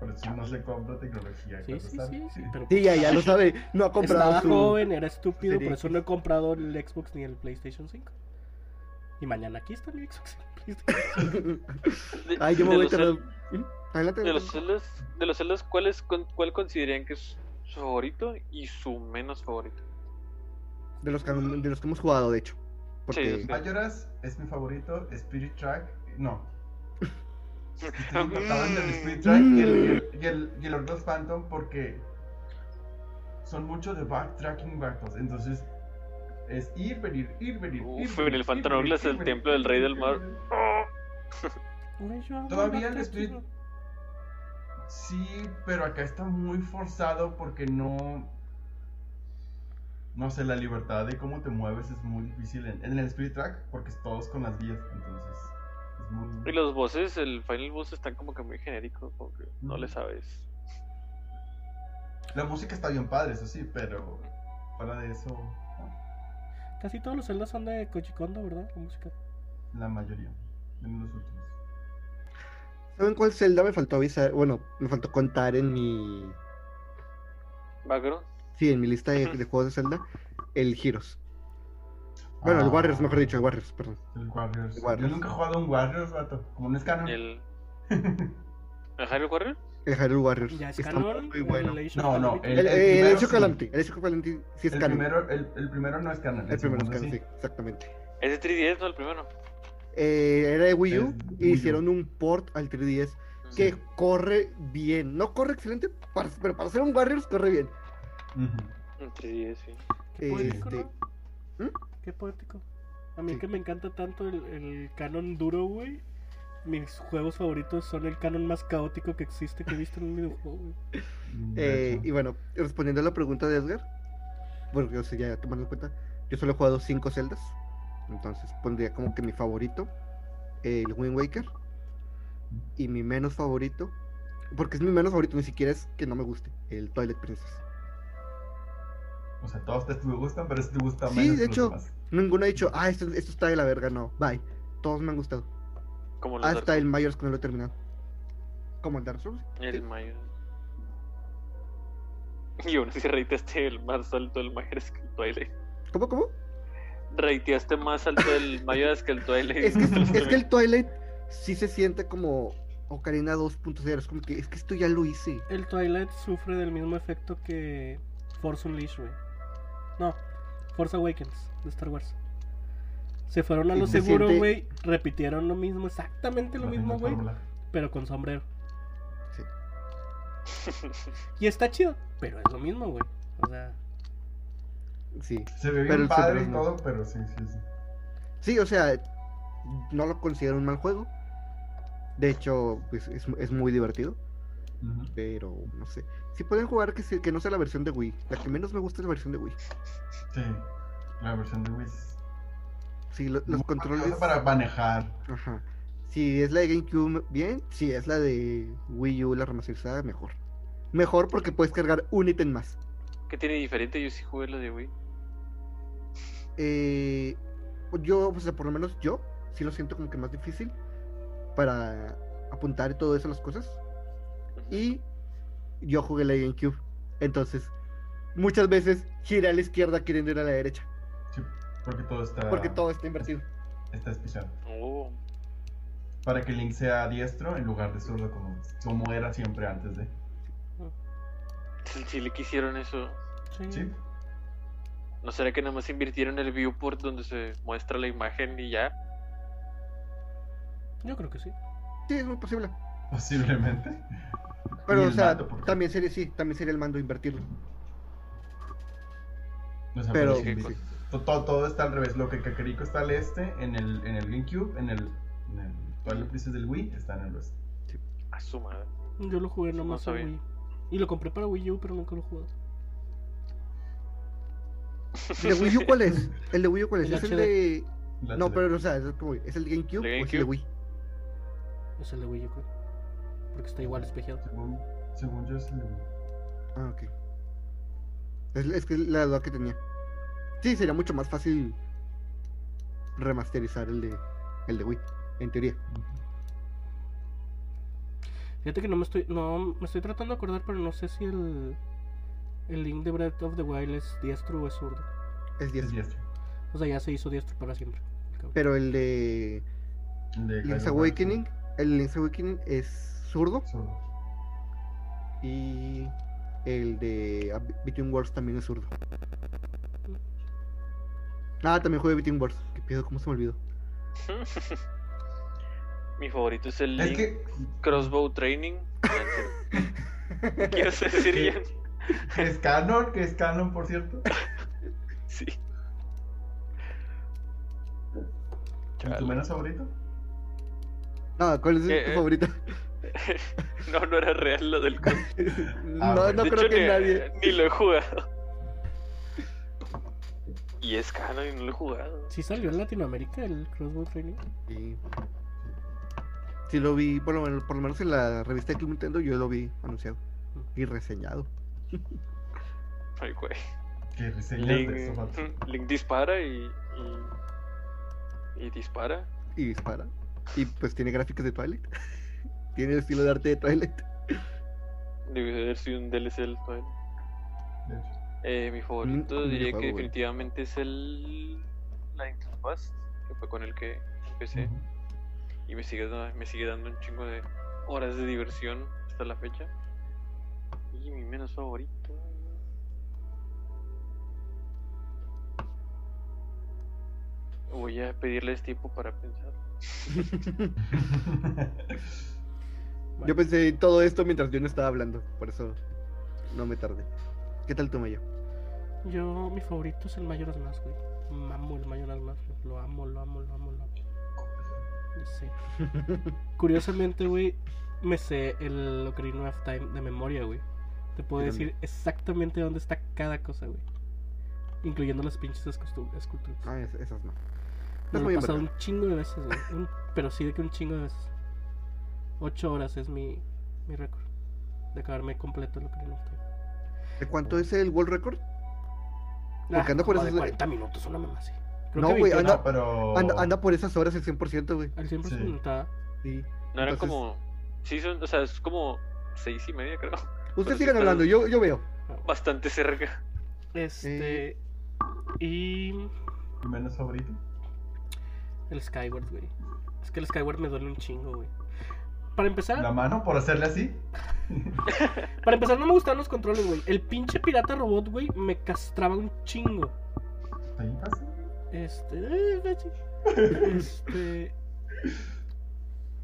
D: Por eso no se compra tecnología.
C: Sí,
D: cuando
C: sí, sí, sí, pero
B: Sí, ya, ya lo sabe. No ha comprado
C: estaba
B: su.
C: joven, era estúpido, por eso no he comprado el Xbox ni el PlayStation 5. Y mañana aquí está mi Xbox.
B: Ay, yo me voy a ¿Mm? Adelante.
A: De los celdas, de los celdas, ¿cuál, es, con- ¿cuál considerarían que es su favorito y su menos favorito?
B: De los, que, de los que hemos jugado, de hecho. Porque
A: Sí, sí.
D: Majora's es mi favorito, Spirit Track, no. Estoy empatado entre el Spirit Track y el, y el, y el, Phantom porque son mucho de backtracking battles, entonces es ir, venir, ir, venir.
A: Uf,
D: ir, venir,
A: el Phantom
D: ir,
A: el templo del rey del mar.
C: amo
D: Todavía el
C: güey.
D: Sí, pero acá está muy forzado porque no. No sé, la libertad de cómo te mueves es muy difícil en, en el Spirit Track porque es todos con las guías, entonces es muy.
A: Y los bosses, el final boss están como que muy genéricos, como que no le
D: Ujú.
A: sabes.
D: La música está bien padre, eso sí, pero fuera de eso. no.
C: Casi todos los Zelda son de Koji Kondo, ¿verdad? La música.
D: La mayoría. En los últimos.
B: ¿Saben cuál Zelda me faltó avisar? Bueno, me faltó contar en mi.
A: Background.
B: Sí, en mi lista de, de juegos de Zelda. El Heroes. Bueno, el
D: Ah,
B: Warriors, mejor dicho, el Warriors, perdón.
D: El Warriors.
B: El Warriors.
D: Yo nunca he jugado un Warriors, vato. Como un escano.
A: El. ¿El Hyrule Warrior?
B: El Hyrule Warriors.
C: Ya es
B: Está
C: canon.
B: muy bueno.
D: No, no.
B: El,
D: el-
B: el,
D: sí.
B: Calamity. El of Calamity sí es
D: el,
B: canon.
D: primero, el, el primero no es canon.
B: El primero es canon, sí,
D: sí.
B: exactamente.
A: Es de 3DS, ¿no? El primero.
B: Eh, era de Wii U y
D: Wii U.
B: hicieron un port al 3DS que
D: Sí.
B: corre bien. No corre excelente, para- pero para ser un Warriors corre bien.
D: Ujú.
A: En 3DS, sí.
B: Este,
C: ¿no?
B: ¿Mm?
C: Qué poético. A mí
B: Sí.
C: que me encanta tanto el, el canon duro, güey. Mis juegos favoritos son el canon más caótico que existe que he visto en un videojuego, güey.
D: De
B: Eh, y bueno, respondiendo a la pregunta de Edgar, porque yo sé, ya tomando en cuenta, yo solo he jugado 5 celdas, entonces pondría como que mi favorito, el Wind Waker, y mi menos favorito, porque es mi menos favorito, ni siquiera es que no me guste, el Twilight Princess.
D: O sea, todos te gustan, pero este te gusta
B: Sí,
D: menos.
B: de
D: los
B: hecho. Ninguno ha dicho, ah, esto, esto está de la verga, no, bye. Todos me han gustado.
A: Como
B: Hasta
A: Dark
B: el Mayors que no lo he terminado. Como el Dark Souls.
A: El
B: sí.
A: Y aún así reiteaste el más alto del Mayoras que el Twilight.
B: ¿Cómo, cómo?
A: Reiteaste más alto el Mayoras que el Twilight.
B: Es que, es que el Twilight sí se siente como Ocarina 2.0. Es como que, es que esto ya lo hice.
C: El Twilight sufre del mismo efecto que Force Unleashed, güey. No, Force Awakens de Star Wars. Se fueron a lo
B: se
C: seguro,
B: siente-
C: güey. Repitieron lo mismo, exactamente lo
D: La
C: mismo, güey. Pero con sombrero.
B: Sí.
C: Y está chido, pero es lo mismo, güey. O sea,
B: Sí.
D: Se ve
B: Pero
D: bien
B: el
D: padre y todo, pero sí, sí, sí.
B: Sí, o sea, no lo considero un mal juego. De hecho, pues, es, es muy divertido. Pero no sé. Si pueden jugar que, se- que no sea la versión de Wii. La que menos me gusta es la versión de Wii.
D: Sí, la versión de Wii. es
B: Sí, lo-
D: muy
B: los controles.
D: para manejar.
B: Ajá. Si es la de GameCube, bien. Si es la de Wii U, la remasterizada, mejor. Mejor porque puedes cargar un ítem más.
A: ¿Qué tiene diferente? Yo sí jugué lo de Wii.
B: Eh, yo, o sea, por lo menos yo, sí lo siento como que más difícil para apuntar y todo eso las cosas. Y yo jugué la GameCube. Entonces, muchas veces giré a la izquierda queriendo ir a la derecha.
D: Sí, porque todo está,
B: Porque todo está invertido.
D: está especial.
A: Oh.
D: Para que Link sea diestro en lugar de zurdo, como, como era siempre antes de.
A: Si, si le quisieron eso,
C: sí.
D: Sí,
A: ¿no será que nada más invirtieron el viewport donde se muestra la imagen y ya?
C: Yo creo que sí.
B: Sí, es muy posible.
D: posiblemente.
B: Pero, o sea,
D: mando, porque-
B: también sería, sí, también sería el mando invertirlo.
D: O sea,
B: Pero,
D: sí,
A: sí.
D: to- todo, todo está al revés. Lo que Kakariko está al este, en el, en el GameCube, en el, en el Twilight Princess del Wii, está en el oeste.
A: A su madre.
C: Yo lo jugué
A: No
C: nomás
A: sabía.
C: Wii. Y lo compré para Wii U, pero nunca lo jugué.
B: ¿El de Wii U cuál es? ¿El de Wii U cuál es?
C: El
B: ¿Es el de.?
D: La
B: No,
D: HD.
B: pero, o sea, es, como- ¿es el de GameCube
A: ¿De
B: o es el de
A: GameCube?
B: Wii?
C: Es el de Wii U, creo. Porque está igual espejeado.
D: Según, según yo es el de Wii.
B: Ah, ok. Es, es que es la duda que tenía. Sí, sería mucho más fácil remasterizar el de, el de Wii, en teoría.
C: Fíjate que no me estoy. No, me estoy tratando de acordar, pero no sé si el. El link de Breath of the Wild es diestro o es zurdo.
B: Es 10.
D: Es diestro.
C: O sea, ya se hizo diestro para siempre.
B: Pero el de
D: El de
B: Link's Awakening, el Link's Awakening es zurdo y el de A Between Worlds también es zurdo. Ah, también jugué Between Worlds. ¿Qué pedo? ¿Cómo se me olvidó?
A: Mi favorito es el
D: Es
A: Link
D: que
A: Crossbow Training. Quiero decir
D: ¿Qué?
A: bien.
D: que es canon, que es canon, por cierto.
A: Sí.
D: ¿Es
A: Chale.
D: tu menos favorito?
B: No, ¿cuál es
A: Eh,
B: tu
A: eh.
B: favorito?
A: No, no era real lo del cross.
B: no, no
A: De
B: creo
A: hecho,
B: que
A: ni,
B: nadie.
A: ni lo he jugado. Y es canon y no lo he jugado.
C: ¿Sí salió en Latinoamérica el Crossbow Training?
B: Sí. Sí lo vi, por lo, menos, por lo menos en la revista de Club Nintendo yo lo vi anunciado y reseñado.
A: Ay, güey.
D: ¿Qué reseñas
A: Link,
D: eso?
A: Link dispara y, y. y dispara.
B: Y dispara. Y pues tiene gráficas de Twilight. Tiene el estilo de arte de Twilight.
A: Debe de haber sido un DLC del Twilight. Eh, mi favorito diría que definitivamente es el. Link to Past, que fue con el que empecé. Y me sigue, me sigue dando un chingo de horas de diversión hasta la fecha. Y mi menos favorito. Voy a pedirles tiempo para pensar.
B: Yo pensé en todo esto mientras yo no estaba hablando. Por eso no me tardé. ¿Qué tal tú, Mayo?
C: Yo, mi favorito es el Majora's Mask, güey. Amo el Majora's Mask, güey. Lo amo, lo amo, lo amo, lo amo. Curiosamente, güey, me sé el Ocarina of Time de memoria, güey. Te puedo decir exactamente dónde está cada cosa, güey. Incluyendo las pinches esculturas.
B: Ah, es- esas no.
C: Me
B: No es
C: lo
B: muy
C: he pasado un chingo de veces, güey. Un- pero sí de que un chingo de veces. Ocho horas es mi, mi récord. De acabarme completo el Ocarina of Time.
B: ¿De cuánto es el World Record? Porque anda por esas-
C: de 40 minutos, una mamá así. Creo
B: No,
C: que
B: güey,
C: 28,
D: No, pero.
B: Anda, anda por esas horas el 100%, güey.
C: Al 100%
D: Sí.
C: estaba.
B: Sí.
A: No eran
B: Entonces-
A: como. Sí, son, o sea, es como seis y media, creo.
B: Ustedes sigan hablando, yo, yo veo.
A: Bastante cerca.
C: Este. Y.
D: ¿Tu menos favorito?
C: El Skyward, güey. Es que el Skyward me duele un chingo, güey. Para empezar,
D: ¿La mano por hacerle así?
C: para empezar no me gustaban los controles, güey. El pinche pirata robot, güey, me castraba un chingo. Este. eh, gachi. Este.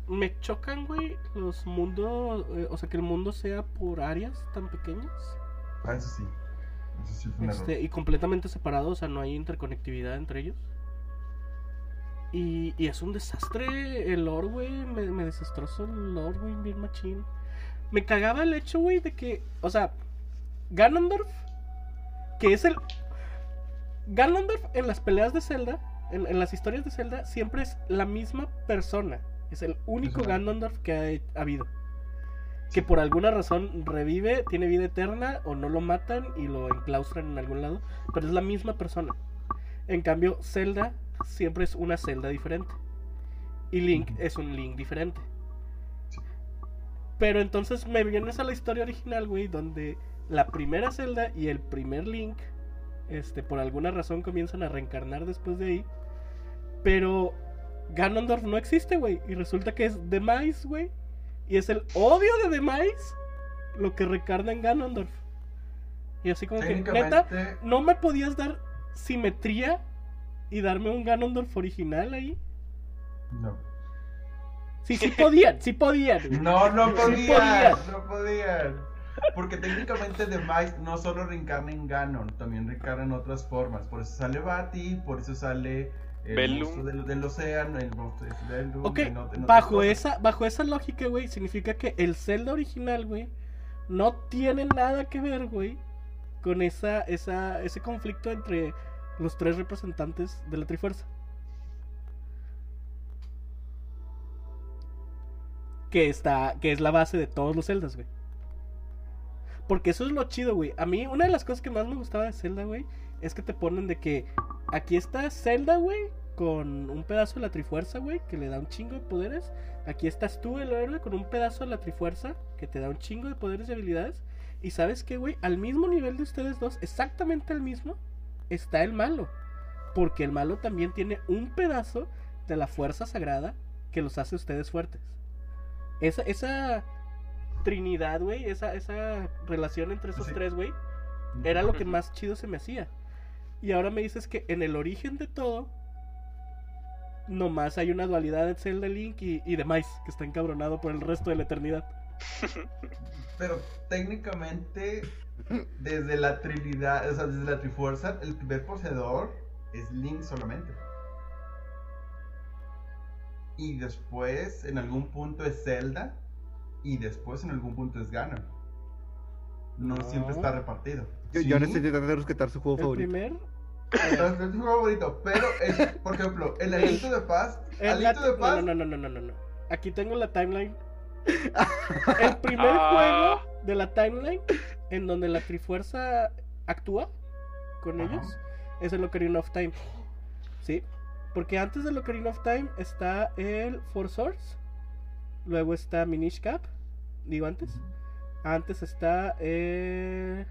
C: Me chocan, güey, los mundos. eh, o sea, que el mundo sea por áreas tan pequeñas.
D: Ah, eso sí. Eso sí fue un
C: Este,
D: error.
C: y completamente separados, o sea, no hay interconectividad entre ellos. Y, y es un desastre el lore, güey. Me, me desastrozó el lore, güey, bien machín. Me cagaba el hecho, güey, de que, o sea, Ganondorf, que es el. Ganondorf en las peleas de Zelda, en, en las historias de Zelda, siempre es la misma persona. Es el único. Ganondorf que ha, ha habido. Que por alguna razón revive, tiene vida eterna, o no lo matan y lo enclaustran en algún lado. Pero es la misma persona. En cambio, Zelda siempre es una Zelda diferente. Y Link es un Link diferente. Pero entonces me vienes a la historia original, güey, donde la primera Zelda y el primer Link, este, por alguna razón comienzan a reencarnar después de ahí. Pero Ganondorf no existe, güey. Y resulta que es Demise, güey. Y es el odio de Demise lo que recarna en Ganondorf. Y así como que, neta, ¿no me podías dar simetría y darme un Ganondorf original ahí?
D: no.
C: Sí, sí podían, sí podían.
D: No, no
C: Sí
D: podían, no podían. Porque técnicamente Demise no solo reencarna en Ganon, también reencarna en otras formas. Por eso sale Bati, por eso sale el
A: Bellum.
D: monstruo del, del océano, el monstruo de Bellum.
C: Ok,
D: en en
C: bajo esa, bajo esa lógica, güey, significa que el Zelda original, güey, no tiene nada que ver, güey, con esa, esa, ese conflicto entre los tres representantes de la Trifuerza. Que está, que es la base de todos los Zeldas, güey. Porque eso es lo chido, güey. A mí, una de las cosas que más me gustaba de Zelda, güey, es que te ponen de que aquí está Zelda, güey, con un pedazo de la Trifuerza, güey, que le da un chingo de poderes. Aquí estás tú, el héroe, con un pedazo de la Trifuerza, que te da un chingo de poderes y habilidades. Y sabes qué, güey, al mismo nivel de ustedes dos, exactamente al mismo, está el malo. Porque el malo también tiene un pedazo de la fuerza sagrada que los hace a ustedes fuertes. Esa, esa trinidad, güey, esa, esa relación entre esos
D: Sí.
C: tres, güey, era lo que más chido se me hacía. Y ahora me dices que en el origen de todo, nomás hay una dualidad de Zelda Link y, y de Mice, que está encabronado por el resto de la eternidad.
D: Pero técnicamente, desde la Trinidad, o sea, desde la Trifuerza, el primer poseedor es Link solamente. Y después, en algún punto es Zelda. Y después, en algún punto es Ganon. No,
C: No.
D: siempre está repartido.
B: Yo,
D: Sí,
B: yo necesito tratar de rescatar su juego
C: El
B: favorito.
C: primer.
D: Es es mi favorito, pero es, por ejemplo, el Aliento de Paz, Aliento de Paz,
C: no, no, no, no, no, no, no. Aquí tengo la timeline. El primer
A: Ah.
C: juego de la timeline en donde la Trifuerza actúa con
D: Ajá.
C: ellos es el Ocarina of Time. ¿Sí? Porque antes del Ocarina of Time está el Four Swords. Luego está Minish Cap. Digo antes. Antes está eh,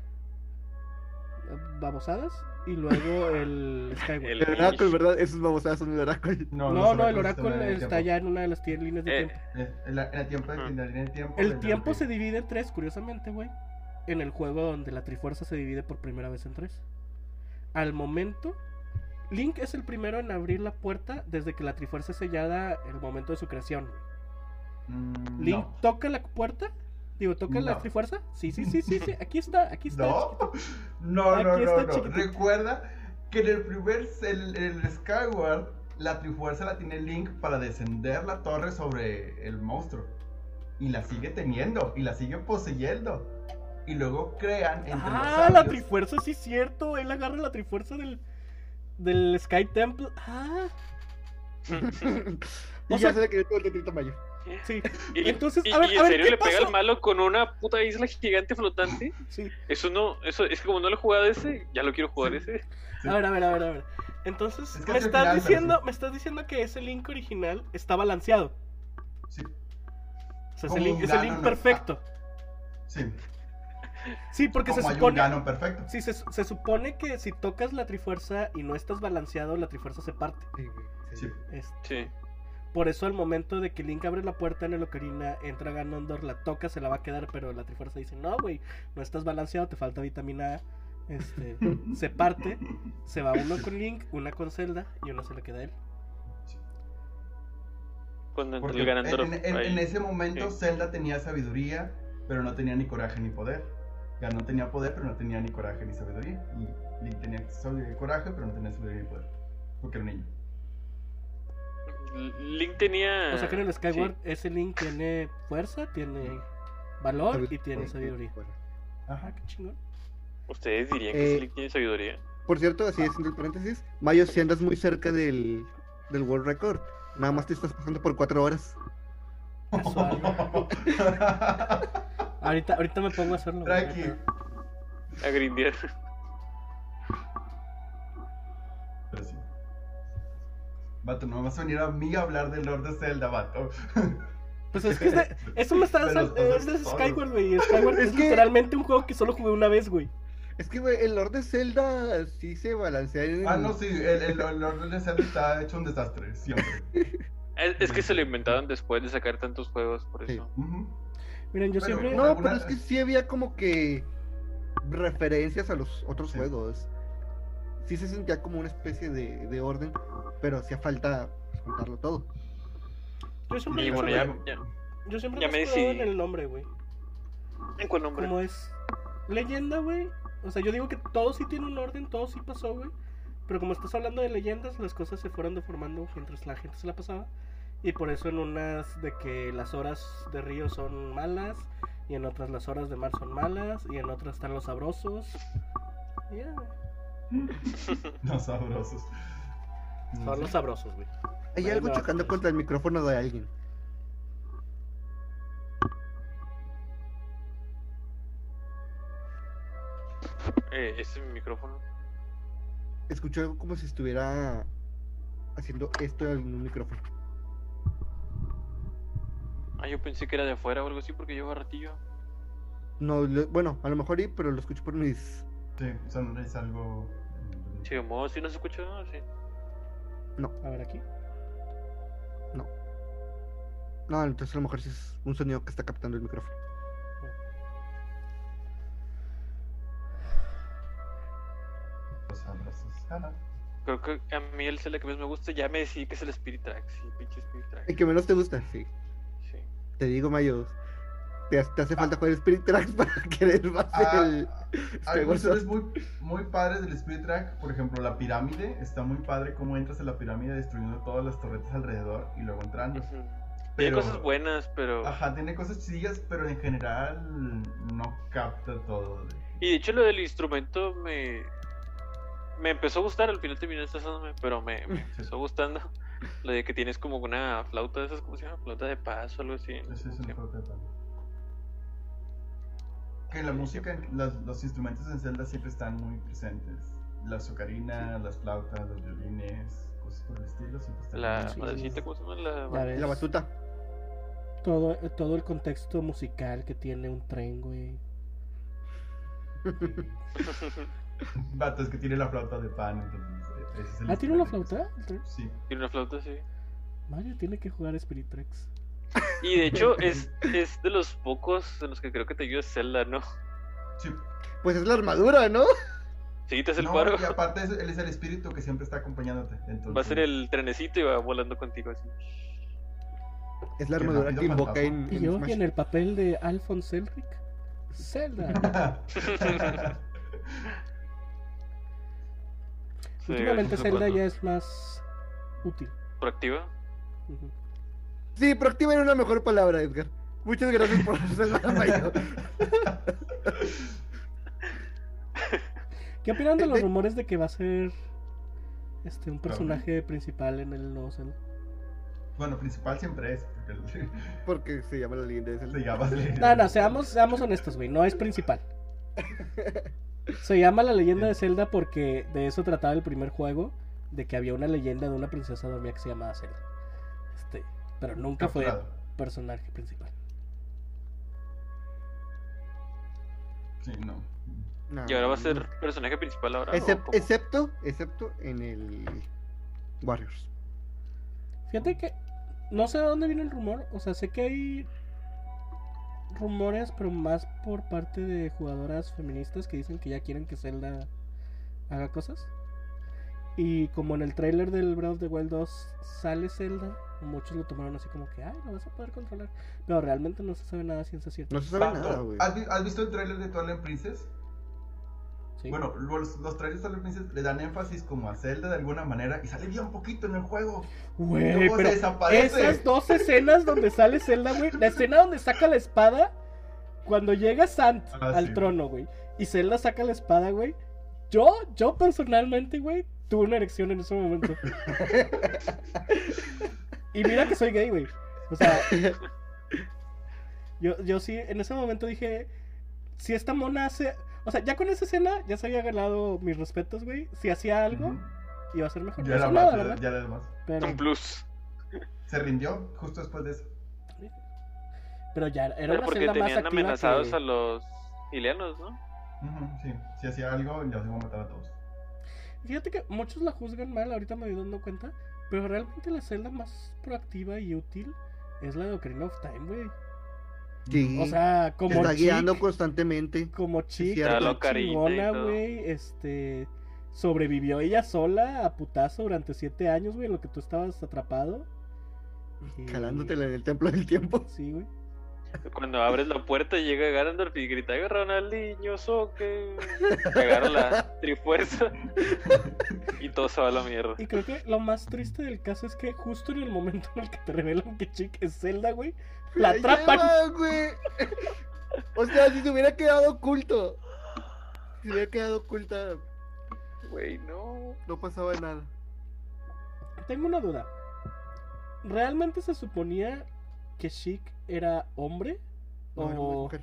C: Babosadas. Y luego el Skyward.
A: El-
B: El oráculo, ¿verdad? Esos babosadas son el oráculo.
C: No, no, el
D: el
C: está
D: tiempo.
C: ya en una de las tie- líneas de
A: Eh,
C: tiempo.
D: En la, en la tiempo, en la línea de tiempo.
C: El tiempo se divide en tres, curiosamente, güey. En el juego donde la Trifuerza se divide por primera vez en tres. Al momento, Link es el primero en abrir la puerta desde que la Trifuerza es sellada en el momento de su creación.
D: Mm,
C: Link
D: no.
C: toca la puerta. Digo, ¿toca la
D: No.
C: Trifuerza? Sí, sí, sí, sí, sí. Aquí está, aquí está.
D: No, no, no,
C: Aquí
D: no,
C: está
D: no.
C: chiquitito.
D: Recuerda que en el primer, el, el Skyward, la Trifuerza la tiene Link para descender la torre sobre el monstruo. Y la sigue teniendo, y la sigue poseyendo. Y luego crean entre los
C: Ah, la Trifuerza, sí es cierto. Él agarra la Trifuerza del, del Sky Temple. Ah,
B: y
C: O
B: ya
C: sea-
B: se le quedó el tetrito mayo.
C: Sí.
A: Y,
C: Entonces,
A: y-
C: a ver,
A: y
C: a
A: en
C: ver,
A: serio
C: ¿qué
A: le pega al malo con una puta isla gigante flotante.
C: Sí.
A: Eso no, eso es que como no lo he jugado ese, ya lo quiero jugar
D: Sí.
A: ese.
D: Sí.
C: A ver, a ver, a ver, a ver. Entonces,
D: Es que
C: me
D: es el
C: estás
D: final,
C: diciendo,
D: sí.
C: me estás diciendo que ese link original está balanceado.
D: Sí,
C: O sea, ese
D: Como
C: link, perfecto.
D: sí.
C: Sí, porque se
D: Como hay un
C: supone.
D: Perfecto.
C: Sí, se, se supone que si tocas la trifuerza y no estás balanceado, la trifuerza se parte.
B: Sí,
D: Sí.
C: Este,
A: Sí.
C: Por eso al momento de que Link abre la puerta en el Ocarina, entra Ganondorf, la toca, se la va a quedar, pero la trifuerza dice, no, güey, no estás balanceado, te falta vitamina A. Este, se parte, se va uno con Link, una con Zelda y uno se le queda a él.
A: Cuando el
D: en,
A: ganador.
D: en- en- en ese momento
A: Sí.
D: Zelda tenía sabiduría, pero no tenía ni coraje ni poder. Ganon tenía poder, pero no tenía ni coraje ni sabiduría. Y Link tenía sabiduría y coraje, pero no tenía sabiduría ni poder. Porque era un niño.
A: Link tenía.
C: O sea que en el Skyward
A: sí.
C: ese Link tiene fuerza, tiene valor y tiene sabiduría.
D: Ajá.
C: Qué chingón.
A: Ustedes dirían que
B: Eh,
A: ese Link tiene sabiduría.
B: Por cierto, así haciendo el paréntesis, Mayo, si andas muy cerca del, del World Record, nada más te estás pasando por cuatro horas.
C: Ahorita, ahorita me pongo a hacerlo.
D: Tranqui.
A: A grindear.
D: Vato, no me vas a venir a mí a hablar del Lord de Zelda, vato.
C: Pues es que es de- eso me está
D: Pero
C: es
D: solo.
C: Skyward, güey. Skyward
B: Es
C: es,
B: que-
C: literalmente un juego que solo jugué una vez, güey.
B: Es que, güey, el Lord de Zelda sí se balancea en...
D: Ah, no, sí, el, el, el Lord de Zelda está hecho un desastre, siempre.
A: Es, es que se lo inventaron después de sacar tantos juegos, por
B: Sí.
A: eso.
D: Ujú.
C: Miren, yo
D: Pero-
C: siempre.
B: No,
D: alguna-
B: pero es que sí había como que referencias a los otros
D: Sí.
B: juegos. Sí se sentía como una especie de, de orden, pero hacía falta pues, juntarlo todo.
C: Yo siempre,
A: Y bueno, ya. ya.
C: yo siempre
A: ya
C: me escudado en
A: decidí.
C: el nombre, güey.
A: ¿En cuál nombre?
C: Como es leyenda, güey. O sea, yo digo que todo sí tiene un orden, todo sí pasó, güey. Pero como estás hablando de leyendas, las cosas se fueron deformando mientras la gente se la pasaba. Y por eso en unas de que las horas de río son malas, y en otras las horas de mar son malas, y en otras están los sabrosos. Y ya, güey.
D: Los sabrosos. No
C: Son
D: sé.
C: los sabrosos, güey.
B: Hay algo
C: no,
B: chocando
C: pues.
B: contra el micrófono de alguien.
A: Eh, ese es mi micrófono.
B: Escucho algo como si estuviera haciendo esto en un micrófono.
A: Ah, yo pensé que era de afuera o algo así porque lleva ratillo.
B: No, lo- bueno, a lo mejor sí, pero lo escucho por mis...
D: Sí, son, es algo.
A: Sí, como si no se escucha, sí.
C: A ver aquí.
B: No, entonces a lo mejor sí es un sonido que está captando el micrófono.
D: Ah, no.
A: Creo que a mí el Zelda que más me gusta, ya me decidí que es el Spirit Track. Sí, pinche Spirit Track.
B: El que menos te gusta, sí.
A: Sí.
B: Te digo, Mayo, te, te hace falta jugar Spirit Tracks para querer más
D: Ah,
B: el...
D: Hay cuestiones muy, muy padres del Spirit Track. Por ejemplo, la pirámide. Está muy padre cómo entras a la pirámide destruyendo todas las torretas alrededor y luego entrando. Pero-
A: Tiene cosas buenas, pero.
D: Ajá, tiene cosas chidillas, pero en general no capta todo. de-
A: Y de hecho, lo del instrumento me. Me empezó a gustar, al final terminé estresándome, pero me, me empezó gustando. Lo de que tienes como una flauta de esas, ¿cómo se llama? Flauta de paz o algo así.
D: Es juego de pan. Que la música, las- los instrumentos en Zelda siempre están muy presentes. la azucarina, las flautas, los violines, cosas por el estilo. siempre están
A: La madrecita, ¿cómo se llama? La...
B: La batuta.
C: Todo, todo el contexto musical que tiene un tren, güey.
D: Vato, es que tiene la flauta de pan, entonces. ese es el
C: Ah, ¿tiene una flauta?
D: Sí.
A: Tiene una flauta, sí.
C: Mario tiene que jugar Spirit Tracks.
A: Y de hecho, es, es de los pocos en los que creo que te ayuda Zelda, ¿no?
D: sí.
B: Pues es la armadura, ¿no?
A: Sí, te hace el
D: No,
A: paro.
D: y aparte es- él es el espíritu que siempre está acompañándote. Entonces,
A: Va a ser el trenecito y va volando contigo así.
B: Es la armadura que invoca
D: fantasma.
B: en,
C: Y
B: en
C: yo
B: Smash.
C: en el papel de Alphonse Elric. Zelda.
A: Sí,
C: Últimamente
D: esos
C: Zelda ya es más útil.
A: proactiva.
C: Ujú.
B: Sí, proactiva era una mejor palabra, Edgar. Muchas gracias por hacer la mayor.
C: ¿Qué opinan de los
B: De-
C: rumores de que va a ser este un personaje principal en el nuevo Zelda?
D: bueno, principal siempre es. Porque
B: se llama la leyenda de
D: se
B: Zelda.
D: llama
C: No, no, seamos, seamos honestos, güey. No es principal. Se llama la leyenda de Zelda porque de eso trataba el primer juego. De que había una leyenda de una princesa dormida que se llamaba Zelda. Pero nunca fue personaje principal.
D: Sí, no.
B: No,
A: Y ahora va a ser personaje principal ahora.
B: excepto, excepto en el Warriors.
C: Fíjate que no sé de dónde viene el rumor. O sea, sé que hay rumores, pero más por parte de jugadoras feministas que dicen que ya quieren que Zelda haga cosas. Y como en el tráiler del Breath of the Wild 2 sale Zelda, muchos lo tomaron así como que, ay, lo vas a poder controlar. Pero realmente no se sabe nada ciencia cierta.
B: No se sabe nada, güey.
D: ¿has, vi- has visto el tráiler de Twilight Princess?
C: ¿sí?
D: Bueno, los, los trailers de Twilight Princess le dan énfasis como a Zelda de alguna manera y sale bien poquito en el juego.
C: Güey,
D: se
C: pero
D: desaparece.
C: esas dos escenas donde sale Zelda, güey. La escena donde saca la espada, cuando llega Sant
D: Ah,
C: al
D: sí.
C: trono, güey. Y Zelda saca la espada, güey. Yo, yo personalmente, güey, tuve una erección en ese momento. y mira que soy gay, güey. O sea, yo, yo sí, en ese momento dije, si esta mona hace... O sea, ya con esa escena ya se había ganado mis respetos, güey. Si hacía algo, iba a ser mejor.
D: Ya
C: No
D: era
C: nada,
D: más, ya, era más.
C: Pero,
A: Un plus.
D: Se rindió justo después de eso.
C: pero ya era
A: Pero
C: una
A: porque
C: más
A: tenían
C: activa
A: amenazados
C: que-
A: a los ileanos, ¿no?
D: Sí, si hacía algo, ya se iba a matar a todos.
C: Fíjate que muchos la juzgan mal, ahorita me voy dando cuenta, pero realmente la celda más proactiva y útil es la de Ocarina of Time, güey.
B: Sí.
C: O sea, como
B: está guiando constantemente.
C: como chica, chingona, güey, este sobrevivió ella sola a putazo durante siete años, güey, en lo que tú estabas atrapado. Y-
B: Jalándotela en el templo del tiempo.
C: Sí, güey.
A: Cuando abres la puerta llega Ganondorf y grita Ronaldinho, Soque. Agarra la trifuerza y todo se va a la mierda.
C: Y creo que lo más triste del caso es que justo en el momento en el que te revelan que Chick es Zelda, güey, la atrapan.
B: lleva, güey. O sea, si se hubiera quedado oculto. Si se hubiera quedado oculta,
A: Güey, no.
B: no pasaba nada.
C: Tengo una duda. ¿Realmente se suponía que Chic era hombre?
B: No, era
C: O,
B: mujer.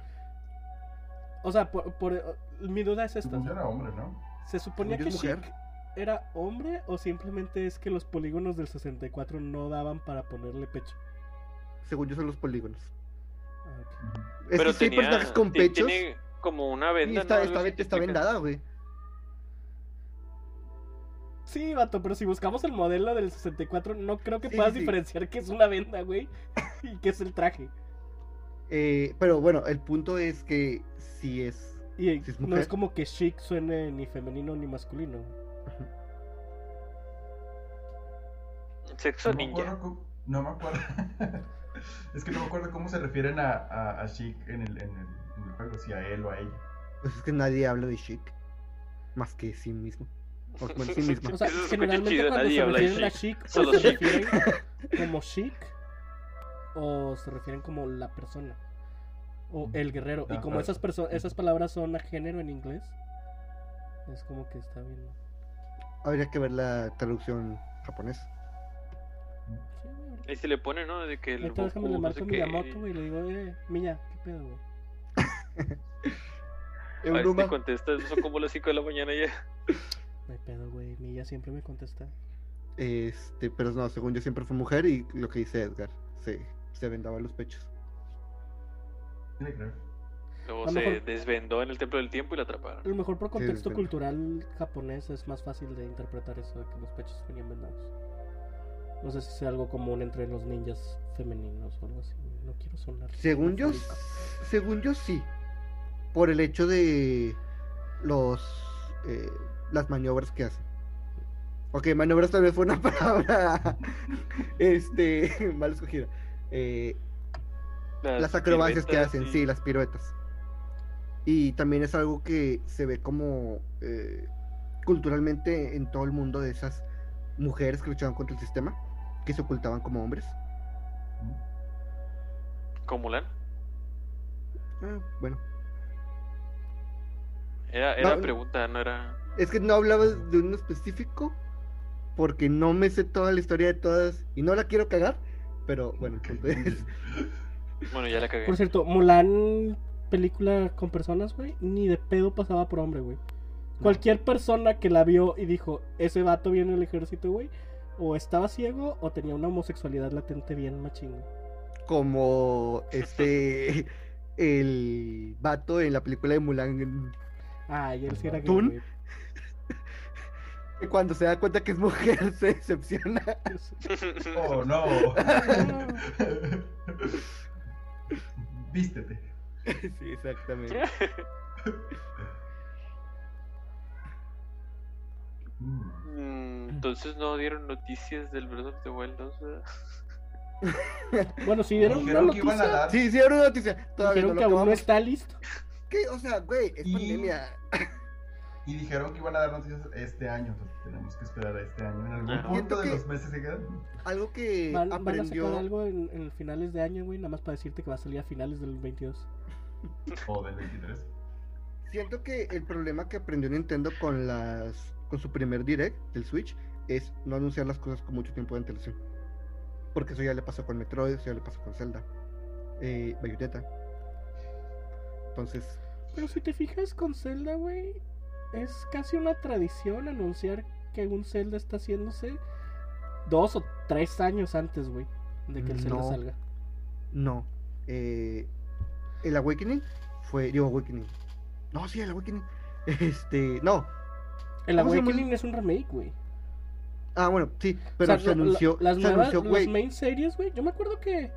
C: o sea, por, por- mi duda es esta.
D: Según yo era hombre, ¿no?
C: ¿Se suponía que Chic era hombre o simplemente es que los polígonos del 64 no daban para ponerle pecho?
B: Según yo son los polígonos.
C: Ah, ok.
D: Ujú.
B: Es
A: Pero
B: que sí hay
A: tenía,
B: personajes con pechos.
A: Tiene como una
B: y
A: venda.
B: está,
A: ¿no?
B: está, está vendada, güey.
C: Sí, vato, pero si buscamos el modelo del 64, no creo que
B: Sí,
C: puedas
B: sí,
C: diferenciar que es una venda, güey, y que es el traje.
B: Eh, pero bueno, el punto es que si es.
C: Y
B: Si es
C: no es como que chic suene ni femenino ni masculino.
A: Sexo
D: No me
A: ninja.
D: acuerdo No me acuerdo. es que no me acuerdo cómo se refieren a, a, a Sheik en el, en, el, en el juego, si a él o a ella.
B: Pues es que nadie habla de chic. Más que sí mismo. O bueno, sí mismo.
C: O sea,
A: Eso
C: generalmente
A: chido,
C: cuando
A: nadie
C: se
A: habla de
C: refieren a
A: chic, solo
C: se
A: chic.
C: refieren como chic, o se refieren como la persona, o el guerrero. Y
D: Ah,
C: como esas, perso- esas palabras son a género en inglés, es como que está bien.
B: Habría que ver la traducción japonesa.
A: Ahí se le pone, ¿no? De que el
C: ahorita déjame
A: Goku,
C: le
A: no
C: marco
A: sé
C: a
A: qué.
C: Miyamoto, güey, y le digo, eh, Miya, ¿qué pedo, güey?
B: En
A: A ver si te contestas, son como las 5 de la mañana ya.
C: Eh, ella siempre me contesta.
B: Este, pero no, según yo siempre fue mujer y lo que dice Edgar, se, se vendaba los pechos.
A: Luego
C: A
A: se
C: mejor-
A: desvendó en el templo del tiempo y la
C: A
A: atraparon.
C: lo mejor por contexto cultural japonés es más fácil de interpretar eso de que los pechos venían vendados. No sé si sea algo común entre los ninjas femeninos o algo así. No quiero sonar.
B: Según yo, según yo sí, por el hecho de los eh, las maniobras que hacen. Ok, maniobras tal vez fue una palabra este mal escogida. Eh, las acrobacias que hacen, sí, las piruetas. Y también es algo que se ve como eh, culturalmente en todo el mundo de esas mujeres que luchaban contra el sistema, que se ocultaban como hombres.
A: Con Mulan.
B: Ah, bueno,
A: Era, era
B: No,
A: pregunta, no era.
B: Es que no hablaba de uno específico porque no me sé toda la historia de todas y no la quiero cagar, pero bueno, el punto es...
A: Bueno, ya la cagué.
C: Por cierto, Mulan, película con personas, güey, ni de pedo pasaba por hombre, güey. Cualquier persona que la vio y dijo, ese vato viene del ejército, güey, o estaba ciego o tenía una homosexualidad latente bien machín.
B: como este el vato en la película de Mulan
C: Ah, y él sí era gay.
B: Que cuando se da cuenta que es mujer se decepciona.
D: Oh, no. Vístete.
B: sí, exactamente.
D: Mm.
A: Entonces no dieron noticias del Breath of the Wild 2, ¿verdad?
C: Bueno, si dieron una noticia.
B: Sí, sí, era una noticia. Todavía
C: dijeron
B: no
C: que aún no está listo.
B: ¿Qué? O sea, güey, es
D: Y-
B: pandemia.
D: Y dijeron que iban a dar noticias este año. Entonces tenemos que esperar a este año. En algún punto
B: Siento
D: de
B: que-
D: los meses que quedan.
B: Algo que
C: Van, van a
B: aprendió.
C: sacar algo en, en finales de año, güey, nada más para decirte que va a salir a finales del 22.
D: O del 23.
B: Siento que el problema que aprendió Nintendo con las con su primer direct del Switch es no anunciar las cosas con mucho tiempo de antelación. Porque eso ya le pasó con Metroid, eso ya le pasó con Zelda, eh, Bayonetta. Entonces,
C: Pero si te fijas con Zelda, güey, es casi una tradición anunciar que un Zelda está haciéndose dos o tres años antes, güey, de que el Zelda
B: No.
C: salga.
B: no. Eh, el Awakening fue. Digo, Awakening. No, sí, el Awakening. Este. No.
C: El. Awakening es un remake, güey.
B: Ah, bueno, sí.
C: O
B: Pero
C: sea,
B: se anunció.
C: las
B: se
C: nuevas,
B: anunció,
C: las
B: güey.
C: main series, güey. Yo me acuerdo que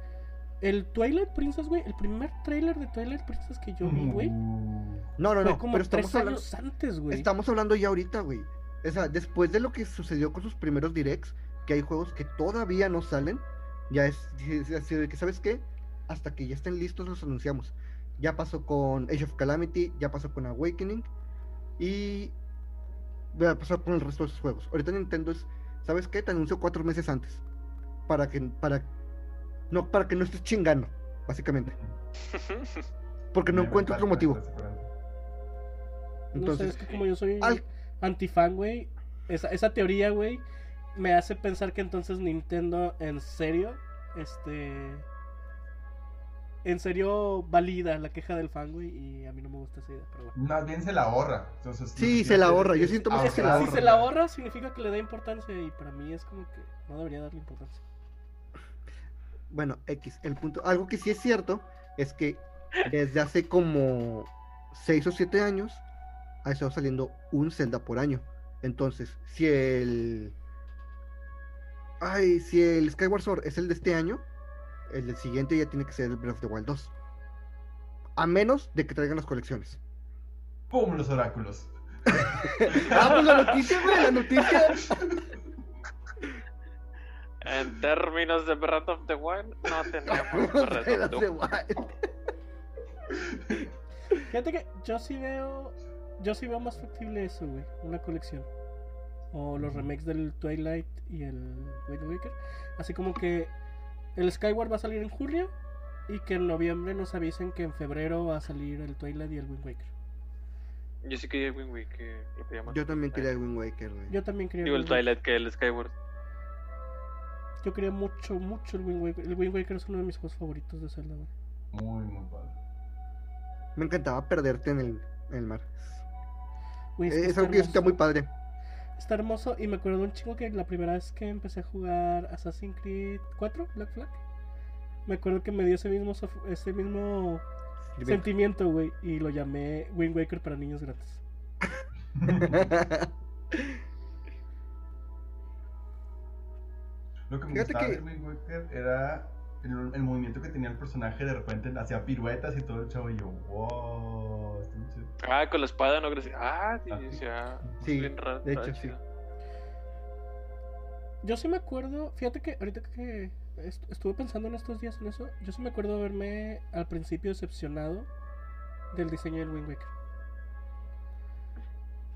C: el Twilight Princess, güey, el primer trailer de Twilight Princess que yo vi, güey,
D: Uh,
B: No, no,
C: fue
B: no.
C: como
B: Pero
C: tres
B: estamos hablando.
C: años antes, güey.
B: Estamos hablando ya ahorita, güey. O sea, después de lo que sucedió con sus primeros directs, que hay juegos que todavía no salen, ya es, es así de que, ¿sabes qué? Hasta que ya estén listos los anunciamos. Ya pasó con Age of Calamity, ya pasó con Awakening y va a pasar con el resto de sus juegos. Ahorita Nintendo es, ¿sabes qué? Te anuncio cuatro meses antes. Para que, para, no, para que no estés chingando, básicamente. Porque no encuentro otro motivo.
D: esperando.
C: No sé,
B: Entonces,
C: es que como yo soy
B: al-
C: antifan, güey, esa, esa teoría, güey, me hace pensar que entonces Nintendo en serio, este... En serio valida la queja del fan, güey, y a mí no me gusta esa idea, pero bueno.
D: Más bien se la ahorra. Entonces,
B: Sí, se la ahorra, yo siento más que se la
C: si
B: ahorra.
C: se la ahorra significa que le da importancia y para mí es como que no debería darle importancia.
B: Bueno, X, el punto, algo que sí es cierto es que desde hace como 6 o 7 años ha estado saliendo un Zelda por año. Entonces, si el Ay, si el Skyward Sword es el de este año, el del siguiente ya tiene que ser el Breath of the Wild 2. A menos de que traigan las colecciones.
D: ¡Pum! Los oráculos.
B: Ah, pues la noticia, güey, la noticia.
A: En términos de Breath of the Wild, no tenemos Breath of the Wild.
C: Fíjate que yo sí veo, yo sí veo más factible eso, güey, una colección. O los remakes del Twilight y el Wind Waker. Así como que el Skyward va a salir en julio y que en noviembre nos avisen que en febrero va a salir el Twilight y el Wind Waker.
A: Yo sí quería el Wind Waker, lo más.
B: Yo también quería el Wind Waker, güey.
C: Yo también quería
A: Digo el
C: Wind Waker.
A: Twilight que el Skyward.
C: Yo quería mucho, mucho el Wind Waker. El Wind Waker es uno de mis juegos favoritos de Zelda, güey.
D: Muy, muy padre.
B: Me encantaba perderte en el, en el mar.
C: Güey,
B: Es,
C: que
B: es
C: está
B: algo que está muy padre.
C: Está hermoso y me acuerdo un chingo que la primera vez que empecé a jugar Assassin's Creed 4, Black Flag, me acuerdo que me dio ese mismo, sof- ese mismo sentimiento, güey, y lo llamé Wind Waker para niños grandes.
D: Lo que me
B: Fíjate
D: gustaba
B: que-
D: de Wind Waker era el, el movimiento que tenía el personaje, de repente hacía piruetas y todo el chavo y yo, wow, está muy chido.
A: Ah, con la espada, ¿no? Gracias. Ah, sí,
D: Ah,
A: sí, ah, raro,
B: de hecho, sí.
C: Yo sí me acuerdo, fíjate que ahorita que est- estuve pensando en estos días en eso, yo sí me acuerdo haberme al principio decepcionado del diseño del Wind Waker.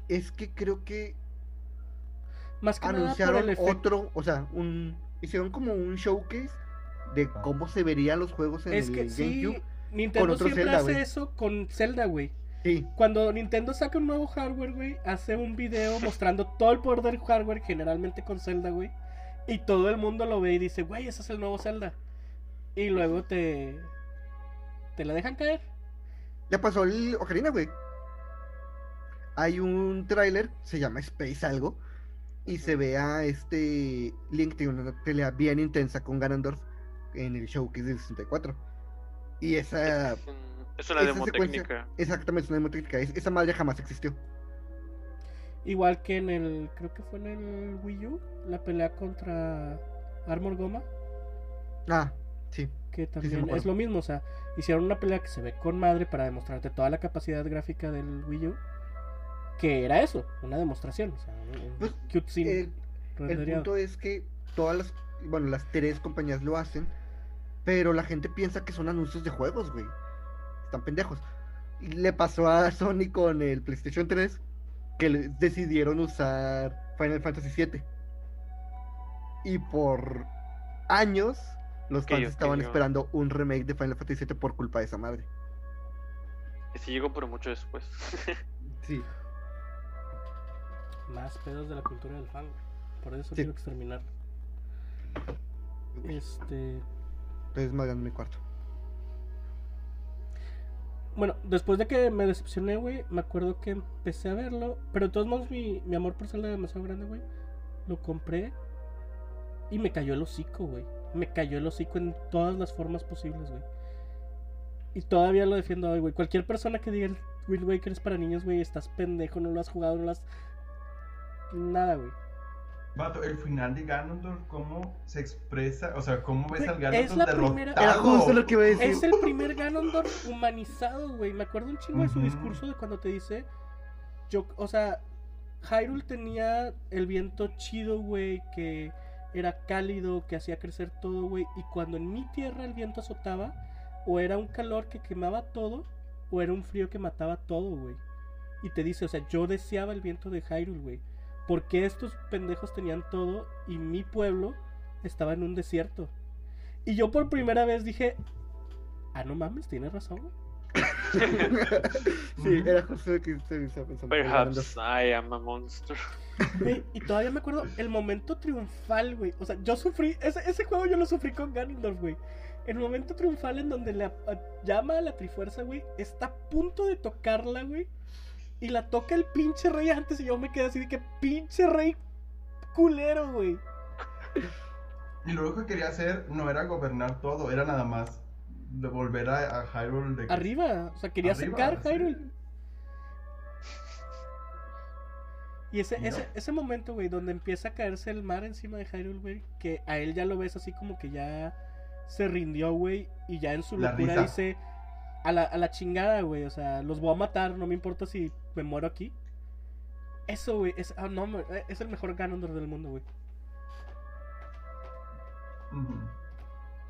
B: Es que creo que
C: Más que nada por
B: anunciaron
C: el
B: otro, o sea, un hicieron como un showcase de cómo se verían los juegos en
C: Es
B: el
C: que sí,
B: GameCube.
C: Nintendo
B: otro
C: siempre
B: Zelda,
C: hace eso con Zelda, güey.
B: Sí,
C: Cuando Nintendo saca un nuevo hardware, güey, hace un video mostrando todo el poder del hardware, generalmente con Zelda, güey. Y todo el mundo lo ve y dice, güey, ese es el nuevo Zelda. Y luego te. te la dejan caer.
B: ya pasó el Ocarina, güey. Hay un tráiler, se llama Space algo, y se ve a este Link tiene una pelea bien intensa con Ganondorf en el showcase del 64. Y esa
A: Es un- Es una
B: esa
A: demo técnica.
B: exactamente es una demo técnica, es- esa madre jamás existió.
C: Igual que en el. creo que fue en el Wii U, la pelea contra Armor Goma.
B: Ah, sí.
C: Que también es lo mismo, o sea, hicieron una pelea que se ve con madre para demostrarte toda la capacidad gráfica del Wii U. Que era eso, una demostración, o sea, un, un
B: Pues,
C: cutscene
B: El, punto es que todas las, bueno, las tres compañías lo hacen, pero la gente piensa que son anuncios de juegos, güey. Están pendejos. Y le pasó a Sony con el PlayStation 3 que decidieron usar Final Fantasy VII. Y por años los fans estaban
A: yo-
B: esperando un remake de Final Fantasy VII por culpa de esa madre.
A: Que sí llegó, pero mucho después.
B: Sí.
C: Más pedos de la cultura del fan, güey. Por eso
B: Sí.
C: quiero exterminar. Este.
B: Entonces me hagan mi cuarto.
C: Bueno, después de que me decepcioné, güey, me acuerdo que empecé a verlo. Pero de todos modos, mi, mi amor por Zelda demasiado grande, güey. Lo compré y me cayó el hocico, güey. Me cayó el hocico en todas las formas posibles, güey. Y todavía lo defiendo hoy, güey. Cualquier persona que diga el Wind Waker es para niños, güey, estás pendejo, no lo has jugado, no lo has. Nada, güey.
D: Vato, el final de Ganondorf, ¿cómo se expresa? O sea, ¿cómo ves
C: Güey,
D: al
C: es
D: Ganondorf
C: la
D: derrotado?
C: primera-
B: Era justo lo que iba a decir.
C: Es el primer Ganondorf humanizado, güey. Me acuerdo un chingo de su discurso de cuando te dice. Yo, o sea, Hyrule tenía el viento chido, güey, que era cálido, que hacía crecer todo, güey. Y cuando en mi tierra el viento azotaba, o era un calor que quemaba todo, o era un frío que mataba todo, güey. Y te dice, o sea, yo deseaba el viento de Hyrule, güey. Porque estos pendejos tenían todo y mi pueblo estaba en un desierto? Y yo por primera vez dije, ah, no mames, tienes razón, güey.
B: sí, era justo lo que estoy pensando.
A: Perhaps I am a monster.
C: Y todavía me acuerdo el momento triunfal, güey. O sea, yo sufrí, ese, ese juego yo lo sufrí con Ganondorf, güey. El momento triunfal en donde la a- llama a la Trifuerza, güey, está a punto de tocarla, güey. Y la toca el pinche rey antes y yo me quedé así de que pinche rey culero, güey.
D: Y lo único que quería hacer no era gobernar todo, era nada más devolver a, a Hyrule de...
C: Arriba, o sea, quería
D: Arriba,
C: sacar
D: sí.
C: Hyrule. Y ese,
D: No.
C: ese, ese momento, güey, donde empieza a caerse el mar encima de Hyrule, güey, que a él ya lo ves así como que ya se rindió, güey, y ya en su
D: La
C: locura
D: risa.
C: dice, a la, a la chingada, güey, o sea, los voy a matar, no me importa si me muero aquí. Eso, güey, es, ah, no, me- es el mejor Ganondorf del mundo, güey.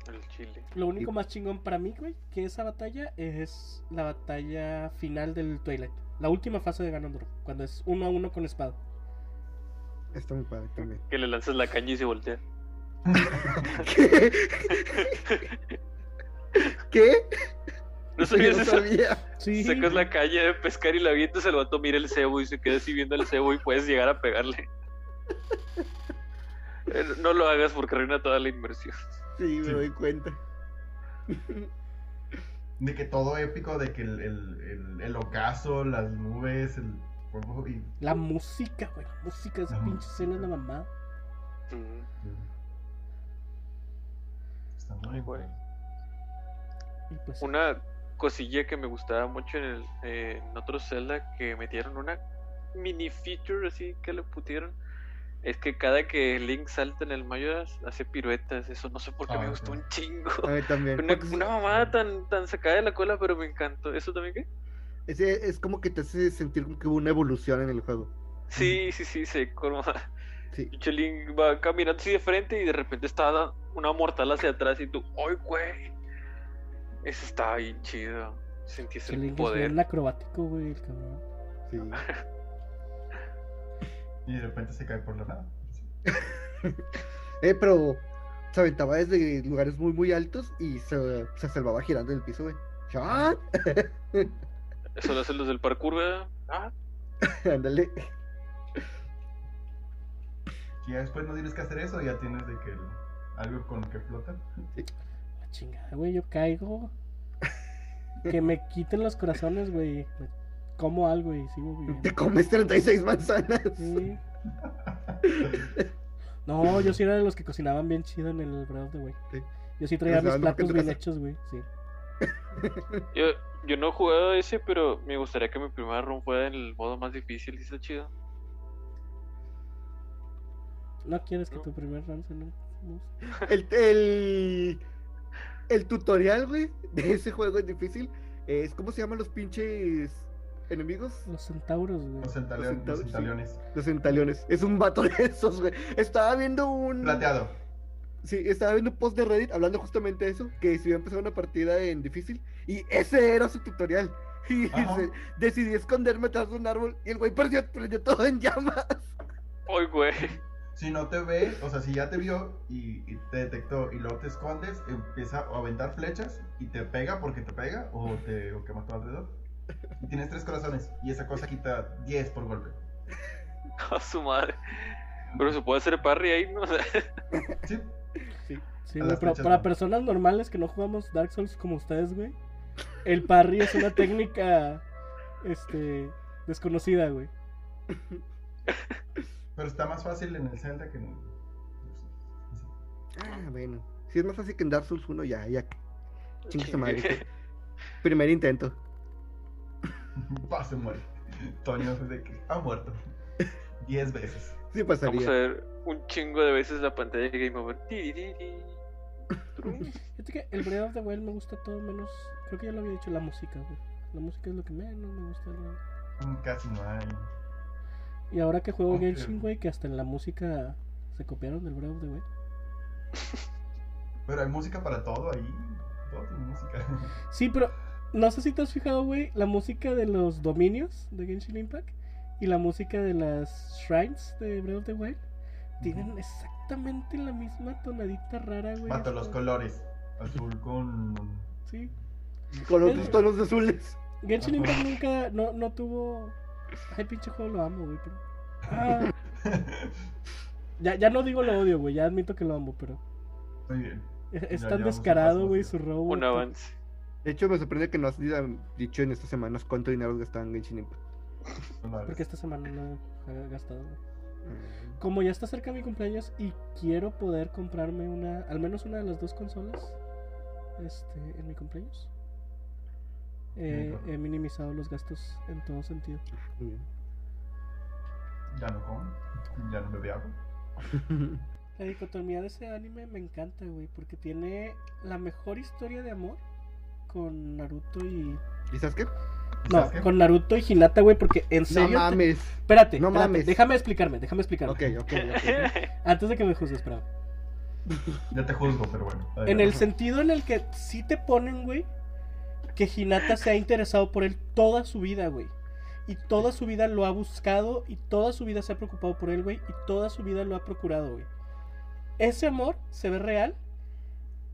A: El chile.
C: Lo único más chingón para mí, güey, que esa batalla es la batalla final del Twilight. La última fase de Ganondorf, cuando es uno a uno con espada.
B: Está muy padre también.
A: Que le lanzas la caña y se voltea.
B: ¿Qué? ¿Qué?
A: ¿No sabías eso?
B: sabía.
C: Sí.
A: Sacas la caña de pescar y la avientas, el vato mira el cebo y se queda así viendo el cebo y puedes llegar a pegarle. Eh, No lo hagas porque arruina toda la inversión.
B: Sí, me
D: Sí.
B: doy cuenta.
D: De que todo épico, de que el, el, el, el ocaso, las nubes, el y.
C: La música, güey. La música de esa
D: La
C: pinche
D: música.
C: escena es la mamá.
A: Mm.
D: Está muy
A: Ay, güey.
C: pues.
A: Una cosilla que me gustaba mucho en el eh, en otro Zelda que metieron una mini feature así que le pusieron es que cada que Link salta en el Mayoras hace piruetas, eso no sé por qué
D: Ah,
A: me
D: sí.
A: gustó un chingo.
B: A mí también.
A: Una,
B: porque
A: una mamada tan, tan sacada de la cola, pero me encantó. ¿Eso también qué?
B: ese es como que te hace sentir como que hubo una evolución en el juego.
A: Sí, sí, sí, se como
B: Sí.
A: Link va caminando así de frente y de repente está una mortal hacia atrás y tú, ¡ay, güey! Eso estaba bien chido. Sentí ese
C: el
A: poder.
C: bien acrobático, güey, el cabrón.
B: Sí.
D: Y de repente se cae por la nada.
B: Eh, pero se aventaba desde lugares muy, muy altos y se, se salvaba girando en el piso, güey. ¡Chan!
A: Eso lo hacen los del parkour, ¿verdad? Ah,
B: Ándale.
D: Y ya después no tienes que hacer eso, ya tienes de que el- algo con que flota.
C: La chingada, güey, yo caigo. Que me quiten los corazones, güey. Me como algo y sigo viviendo.
B: Te comes 36 manzanas.
C: Sí. No, yo sí era de los que cocinaban bien chido en el Breath of the Wild.
B: Sí.
C: Yo sí traía mis
B: ah, no, ¿qué
C: platos bien hechos, güey. Sí.
A: yo, yo no he jugado ese, pero me gustaría que mi primera run fuera en el modo más difícil. ¿sí está chido?
C: ¿No quieres que
A: No.
C: tu primer run sea no?
B: El, el, el tutorial, güey, de ese juego es difícil. Es, ¿cómo se llaman los pinches enemigos?
C: Los centauros, güey.
D: Los centaleones.
B: Los
D: Los centaleones.
B: Los centaleones. Es un vato de esos, güey. Estaba viendo un.
D: Plateado.
B: Sí, estaba viendo un post de Reddit hablando justamente de eso, que si iba a empezar una partida en difícil, y ese era su tutorial. Y se- decidí esconderme tras un árbol, y el güey perdió, prendió todo en llamas.
A: ¡Ay, güey!
D: Si no te ve, o sea, si ya te vio y, y te detectó y luego te escondes, empieza a aventar flechas y te pega porque te pega o te o quema todo alrededor. Y tienes tres corazones y esa cosa quita 10 por golpe.
A: A su madre. Pero se puede hacer parry ahí, ¿no?
D: Sí,
C: Sí,
D: A
C: güey, pero para
D: no.
C: personas normales que no jugamos Dark Souls como ustedes, güey, el parry es una técnica este desconocida, güey.
D: pero está más fácil en el Zelda que en el...
B: Ah, bueno. Si es más fácil que en Dark Souls 1, ya, ya. Chingue su madre. Primer intento.
D: Pa, se muere. Toño de que ha muerto 10 veces.
B: Sí
A: Vamos a
B: pasaría.
A: ver un chingo de veces la pantalla de Game Over.
C: Fíjate que el Breath of the Wild me gusta todo menos, creo que ya lo había dicho, la música, güey. La música es lo que menos me gusta.
D: Mm, Casi no hay.
C: Y ahora que juego. Genshin, güey, que hasta en la música se copiaron del Breath of the Wild.
D: Pero hay música para todo ahí. Todo tiene música.
C: Sí, pero no sé si te has fijado, güey, la música de los dominios de Genshin Impact y la música de las shrines de Breath of the Wild tienen exactamente la misma tonadita rara, güey.
D: Mato los
C: hasta-
D: colores. Azul con.
C: Sí.
B: Con otros tonos azules.
C: Genshin Impact nunca, no, no tuvo... Ay, pinche juego lo amo, güey, pero... Ah, ya, ya no digo lo odio, güey, ya admito que lo amo, pero...
D: Muy bien.
C: Es,
D: Ya
C: tan descarado, güey, su robo.
A: Un avance.
B: De hecho, me sorprende que no has dicho en estas semanas cuánto dinero gastaban en Genshin Impact.
C: Porque esta semana no he gastado, güey.
B: Mm.
C: Como ya está cerca mi cumpleaños y quiero poder comprarme una, al menos una de las dos consolas, este, en mi cumpleaños, eh, he minimizado los gastos en todo sentido.
B: Muy bien.
D: Ya no como. Ya no bebe agua.
C: La dicotomía de ese anime me encanta, güey, porque tiene la mejor historia de amor con Naruto y...
B: ¿Y sabes qué?
C: No,
D: ¿Sabes qué?
C: con Naruto y Hinata, güey, porque en
B: No
C: serio... te-
B: mames.
C: Espérate,
B: No
C: espérate,
B: mames.
C: déjame explicarme, déjame explicarme.
B: Ok, ok, ok.
C: Antes de que me juzgues, espérame.
D: Ya te juzgo, pero bueno.
C: En el sentido en el que sí te ponen, güey, que Hinata se ha interesado por él toda su vida, güey. Y toda su vida lo ha buscado y toda su vida se ha preocupado por él, güey. Y toda su vida lo ha procurado, güey. Ese amor se ve real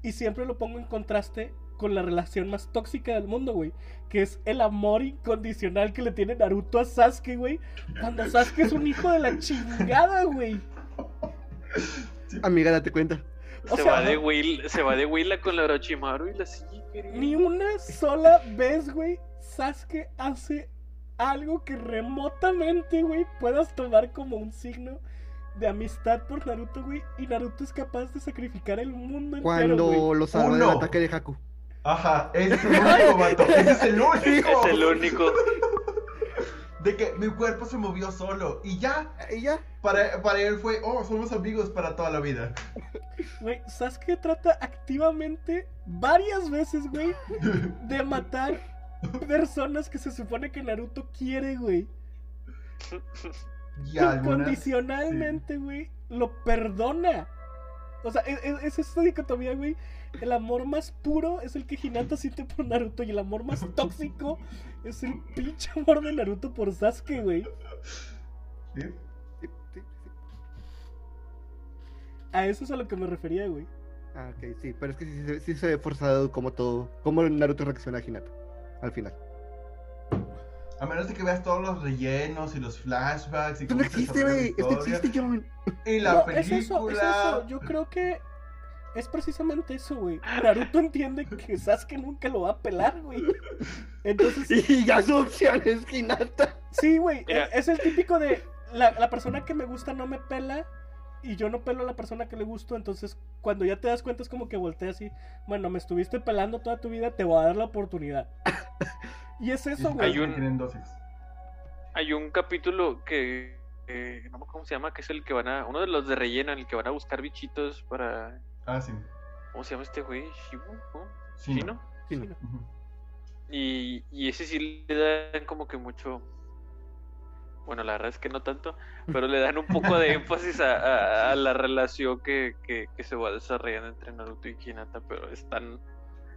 C: y siempre lo pongo en contraste con la relación más tóxica del mundo, güey. Que es el amor incondicional que le tiene Naruto a Sasuke, güey. Cuando Sasuke es un hijo de la chingada, güey.
B: Amiga, date cuenta.
C: O
A: se,
C: sea,
A: va de Will, se va de Willa con la Orochimaru y la.
C: Ni una sola vez, güey, Sasuke hace algo que remotamente, güey, puedas tomar como un signo de amistad por Naruto, güey. Y Naruto es capaz de sacrificar el mundo entero,
B: Cuando lo salva del ataque de Haku.
D: Ajá, ese es el único, vato. Ese es el único.
A: Es el único.
D: De que mi cuerpo se movió solo. Y ya.
B: Y ya.
D: Para, para él fue, oh, somos amigos para toda la vida.
C: Güey, Sasuke trata activamente varias veces, güey, de matar personas que se supone que Naruto quiere, güey.
D: Y algunas.
C: Incondicionalmente, güey, lo perdona. O sea, es, es- es esta dicotomía, güey. El amor más puro es el que Hinata siente por Naruto y el amor más tóxico es el pinche amor de Naruto por Sasuke, güey.
D: ¿Sí?
B: Sí, sí, sí.
C: A eso es a lo que me refería, güey.
B: Ah, ok, sí, pero es que sí, se- sí se ve forzado como todo, como Naruto reacciona a Hinata al final.
D: A menos de que veas todos los rellenos y los flashbacks y
B: Esto no existe, güey, esto existe, John.
D: Y la
C: No,
D: película.
C: es eso, es eso. Yo creo que es precisamente eso, güey. Naruto entiende que Sasuke nunca lo va a pelar, güey. Entonces,
B: Y ya su opción es Hinata.
C: sí, güey. Es, es el típico de la, la persona que me gusta no me pela y yo no pelo a la persona que le gusto. Entonces, cuando ya te das cuenta, es como que volteas y, bueno, me estuviste pelando toda tu vida, te voy a dar la oportunidad. Y es eso, güey.
A: Hay un-. Hay un capítulo que. eh, no me acuerdo cómo se llama, que es el que van a. Uno de los de relleno, en el que van a buscar bichitos para.
D: Ah, sí.
A: ¿Cómo se llama este güey? ¿Shibu? ¿No?
D: Sí.
A: ¿Shino?
B: Sí, no.
D: Ujú.
A: Y, y ese sí le dan como que mucho. Bueno, la verdad es que no tanto, pero le dan un poco de énfasis a, a- a la relación que, que, que se va desarrollando entre Naruto y Hinata, pero es tan,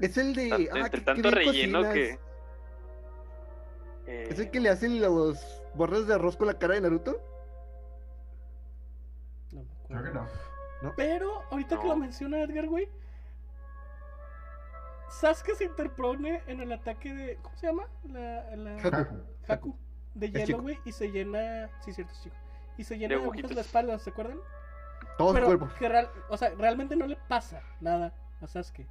B: Es el de.
A: tan-
B: ah,
A: entre
B: que-
A: tanto relleno
B: cocinas.
A: que. eh,
B: ¿Es el que le hacen los borras de arroz con la cara de Naruto?
C: No
D: Creo que
C: acuerdo.
D: No.
C: Pero, ahorita que lo menciona Edgar, güey. Sasuke se interpone en el ataque de. ¿Cómo se llama? La, la...
B: Haku.
C: De hielo, güey. Y se llena. Sí, cierto, chico. Y se llena
A: De
C: de agujas la espalda, ¿se acuerdan?
B: Todo su
C: Pero
B: cuerpo.
C: que real- o sea, realmente no le pasa nada a Sasuke.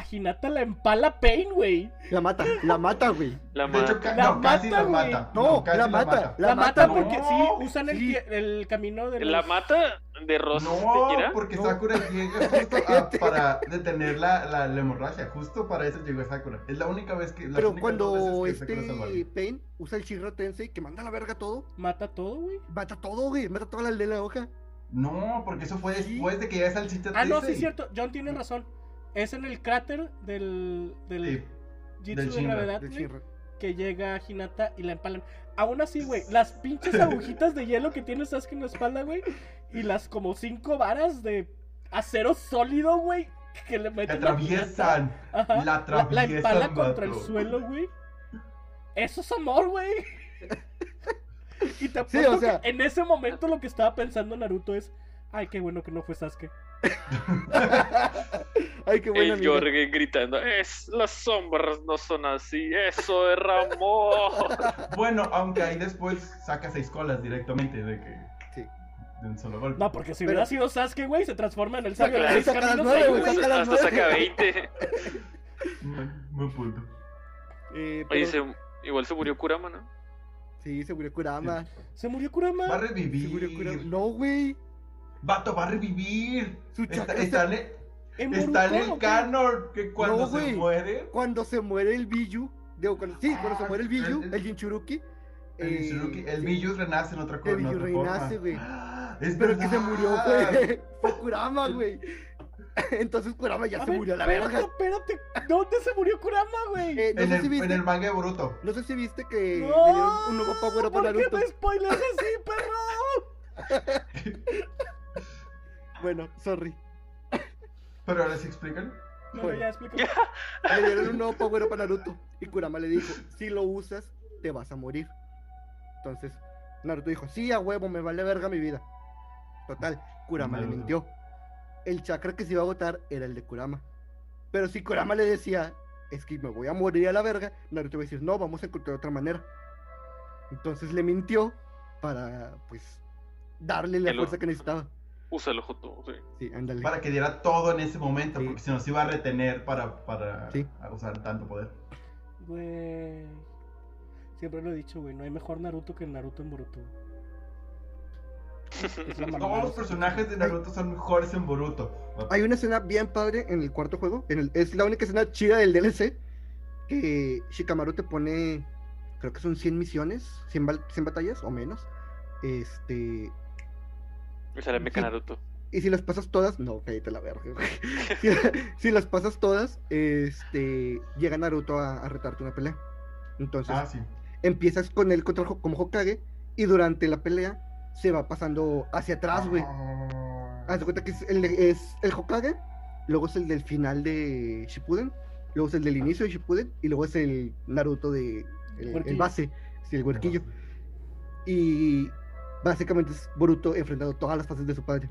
C: A Hinata la empala Pain, güey.
B: La mata, la mata, güey.
A: La
D: De hecho,
C: La
D: no, casi
C: mata,
D: la mata.
B: No,
D: casi
B: la mata.
C: La,
B: La
C: mata, porque sí usan el,
B: Sí.
C: el camino de
A: La mata de Rosas
D: No, porque
B: No.
D: Sakura llega justo a- para detener la, la, la hemorragia. Justo para eso llegó Sakura. Es la única vez que.
B: Pero cuando
D: que
B: este. Pain usa el Shirra Tensei que manda a la verga todo,
C: Mata todo, güey.
B: mata todo, güey. Mata toda la de la hoja.
D: No, porque eso fue después de que ya es al sitio
C: Ah, no, sí, es cierto. John tiene razón. Es en el cráter del, del
D: Sí,
C: Jitsu
D: del
C: de
D: Shinra,
C: gravedad,
B: De
C: güey, que llega a Hinata y la empalan. Aún así, güey, las pinches agujitas de hielo que tiene Sasuke en la espalda, güey, y las como cinco varas de acero sólido, güey, que le meten a Hinata.
D: atraviesan.
C: Ajá,
D: La
C: la,
D: atraviesan,
C: la empala contra el suelo, güey. Eso es amor, güey. Y te
B: Sí,
C: apuesto
B: o sea-
C: que en ese momento lo que estaba pensando Naruto es, ay, qué bueno que no fue Sasuke.
B: Ay, qué buena
A: El. Jorge gritando, es, las sombras no son así, eso amor.
D: Bueno, aunque ahí después saca seis colas directamente de que.
B: Sí.
D: De un solo golpe.
C: No, porque si
B: Pero-
C: hubiera sido Sasuke, güey, se transforma en el sabio de seis
B: saca las
C: caminos
B: nueve,
C: ahí,
B: güey,
C: güey.
B: saca las
A: Hasta
B: nueve.
A: saca 20.
D: Buen- punto.
B: Eh,
A: Oye,
B: pero-
A: se- igual se murió Kurama, ¿no?
B: Sí, se murió Kurama.
C: Se murió Kurama.
D: Va a
B: Se murió
D: revivir.
B: Kurama. No, güey.
D: Vato, va a revivir.
B: Su
D: Está, está
B: se-
D: en el,
C: ¿En
D: está en el canon que cuando
B: No,
D: se
B: güey.
D: muere.
B: Cuando se muere el Biju. Digo, cuando, sí, cuando se
D: Ah,
B: muere el Biju,
D: el-
B: el Jinchuruki.
D: El,
B: eh,
D: el. Biju renace en otra cosa.
B: El Biju renace, güey.
D: Es
B: Pero el que se
D: verdad.
B: murió fue, fue Kurama, güey. Entonces Kurama ya
C: A
B: se
C: ver,
B: murió a la
C: espérate,
B: verga.
C: espérate. ¿Dónde se murió Kurama, güey?
B: Eh, no,
D: En
B: sé
D: el,
B: si viste,
D: en el manga de Boruto.
B: no sé si viste que le
C: No,
B: dieron un nuevo power up a
C: ¿Por qué
B: Naruto.
C: me spoileas así, perro?
B: Bueno, sorry.
D: Pero ahora sí explícalo.
C: No,
B: Bueno.
C: ya explícame.
B: Le dieron un nuevo power up a Naruto. Y Kurama le dijo, si lo usas, te vas a morir. Entonces, Naruto dijo, sí, a huevo, me vale verga mi vida. Total, Kurama le mintió. El chakra que se iba a agotar era el de Kurama. Pero si Kurama le decía, es que me voy a morir a la verga, Naruto iba a decir, no, vamos a encontrar otra manera. Entonces le mintió para, pues, darle la fuerza que necesitaba.
A: Úsalo, Joto, sí.
B: Sí, ándale.
D: Para que diera todo en ese momento.
B: Sí.
D: Porque si no se iba a retener para, para
B: Sí.
D: usar tanto poder.
C: Güey. Siempre lo he dicho, güey. No hay mejor Naruto que Naruto en Boruto.
D: Todos los personajes de Naruto son mejores en Boruto.
B: Hay una escena bien padre en el cuarto juego. En el- es la única escena chida del DLC. Que Shikamaru te pone. Creo que son 100 misiones, 100, bal- 100 batallas o menos. Este.
A: Y sale Mecha
B: Sí.
A: Naruto.
B: Y si las pasas todas, no, cállate la verga. güey. si, si las pasas todas, este. Llega Naruto a, a retarte una pelea. Entonces,
D: Ah, sí.
B: empiezas con él contra, como Hokage. Y durante la pelea se va pasando hacia atrás, güey.
D: Ah.
B: Haz de cuenta que es el, de- es el Hokage, luego es el del final de Shippuden, luego es el del inicio de Shippuden, y luego es el Naruto de el, el base, sí, el huerquillo. Y básicamente es Boruto enfrentando todas las fases de su padre.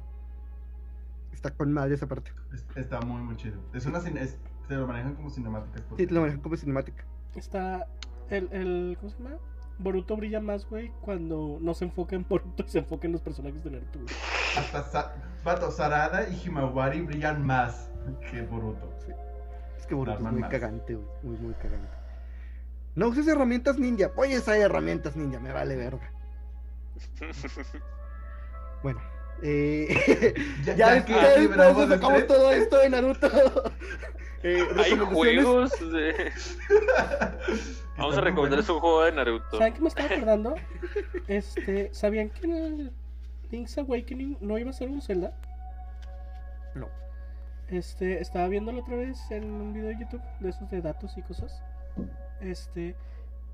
B: Está con madre esa parte.
D: Es- Está muy, muy chido. Es una cine- es- te lo manejan como cinemáticas.
B: Sí, te lo manejan como cinemática.
C: Está el, el ¿cómo se llama? Boruto brilla más, güey, cuando no se enfoca en Boruto y se enfoca en los personajes de Naruto, güey.
D: Hasta Sa- Vato, Sarada y Himawari brillan más que Boruto.
B: Es que Boruto es muy
D: más.
B: cagante, güey. Muy, muy cagante. No uses herramientas ninja. Pues hay herramientas ninja, me vale verga. Bueno. Eh,
D: Ya,
B: ya,
D: ya
B: ya después sacamos todo esto de Naruto. Eh,
A: Hay juegos de... Vamos a recomendarles
D: bueno.
A: un juego de Naruto.
C: ¿Saben qué me estaba acordando? Este, ¿sabían que el Link's Awakening no iba a ser un Zelda?
B: No.
C: Este, estaba viéndolo otra vez en un video de YouTube de esos de datos y cosas. Este,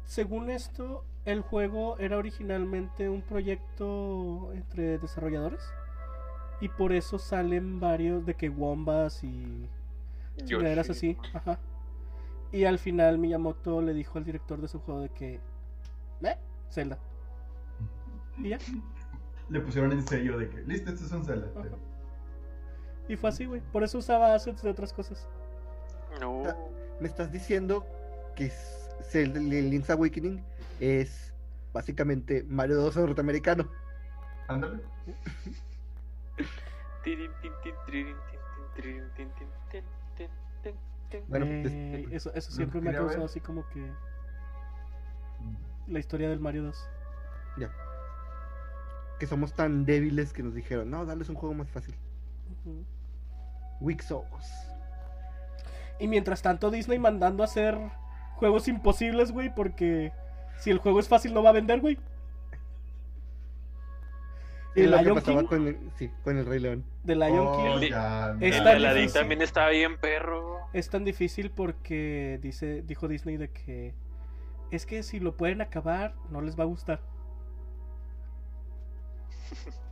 C: según esto, el juego era originalmente un proyecto entre desarrolladores. Y por eso salen varios de que Wombas y chingaderas así. Ajá. Y al final Miyamoto le dijo al director de su juego de que. ¿Eh? Zelda. Y ya.
D: Le pusieron en sello de que, listo, esto es un Zelda.
C: Ajá. Y fue así, güey. Por eso usaba assets de otras cosas.
A: No.
B: Me estás diciendo que el, el Link's Awakening es básicamente Mario 2 norteamericano.
D: Ándale.
B: Bueno,
C: Eh, eso, eso siempre me ha causado
D: ver.
C: así como que. La historia del Mario 2.
B: ya. Que somos tan débiles que nos dijeron, no, dales un juego más fácil. Weak Souls.
C: Y mientras tanto, Disney mandando a hacer juegos imposibles, güey, porque si el juego es fácil no va a vender, güey.
B: Y
C: El
B: lo que
C: Lion
B: pasaba
C: King,
B: con el, sí, con el Rey León.
C: de Lion
D: Oh,
C: King,
D: ya,
A: El
C: Es tan
A: Aladdin también está bien perro.
C: es tan difícil porque dice, dijo Disney de que es que si lo pueden acabar, no les va a gustar.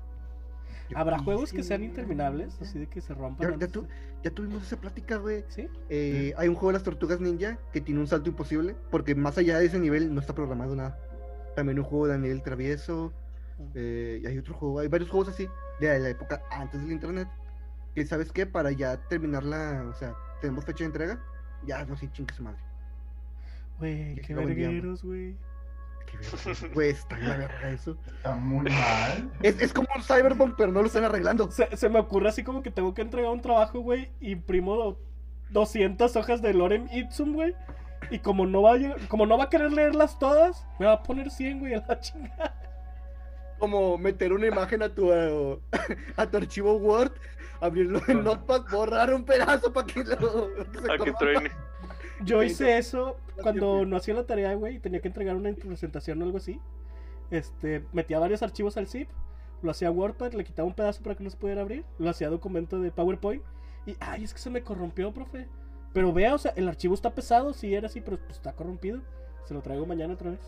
C: Habrá juegos
B: sí,
C: que sean interminables, así de que se rompan.
B: ya tu- tuvimos esa plática, güey.
C: ¿Sí?
B: Eh, hay un juego de las tortugas ninja que tiene un salto imposible, porque más allá de ese nivel no está programado nada. También un juego de Daniel el Travieso, eh, y hay otro juego, hay varios juegos así, de la época antes del internet, que sabes qué, para ya terminar la, o sea, tenemos fecha de entrega, ya no sé, chingue su madre.
C: Güey, qué vergueros, güey.
B: Güey, está en la verga eso.
D: Está muy mal.
B: Es, es como un Cyberpunk, pero no lo están arreglando.
C: Se, se me ocurre así como que tengo que entregar un trabajo, güey. Imprimo do- 200 hojas de Lorem Ipsum, güey. Y como no, va a, como no va a querer leerlas todas, me va a poner 100, güey, a la chingada.
B: Como meter una imagen a tu, a, a tu archivo Word, abrirlo en Notepad, borrar un pedazo para que lo... que se
A: A que truene.
C: Yo hice eso cuando no hacía la tarea, güey, y tenía que entregar una presentación o algo así. Este, metía varios archivos al zip, lo hacía WordPad, le quitaba un pedazo para que no se pudiera abrir, lo hacía documento de PowerPoint y, ay, es que se me corrompió, profe. Pero vea, o sea, el archivo está pesado, sí era así, pero pues, está corrompido. Se lo traigo mañana otra vez.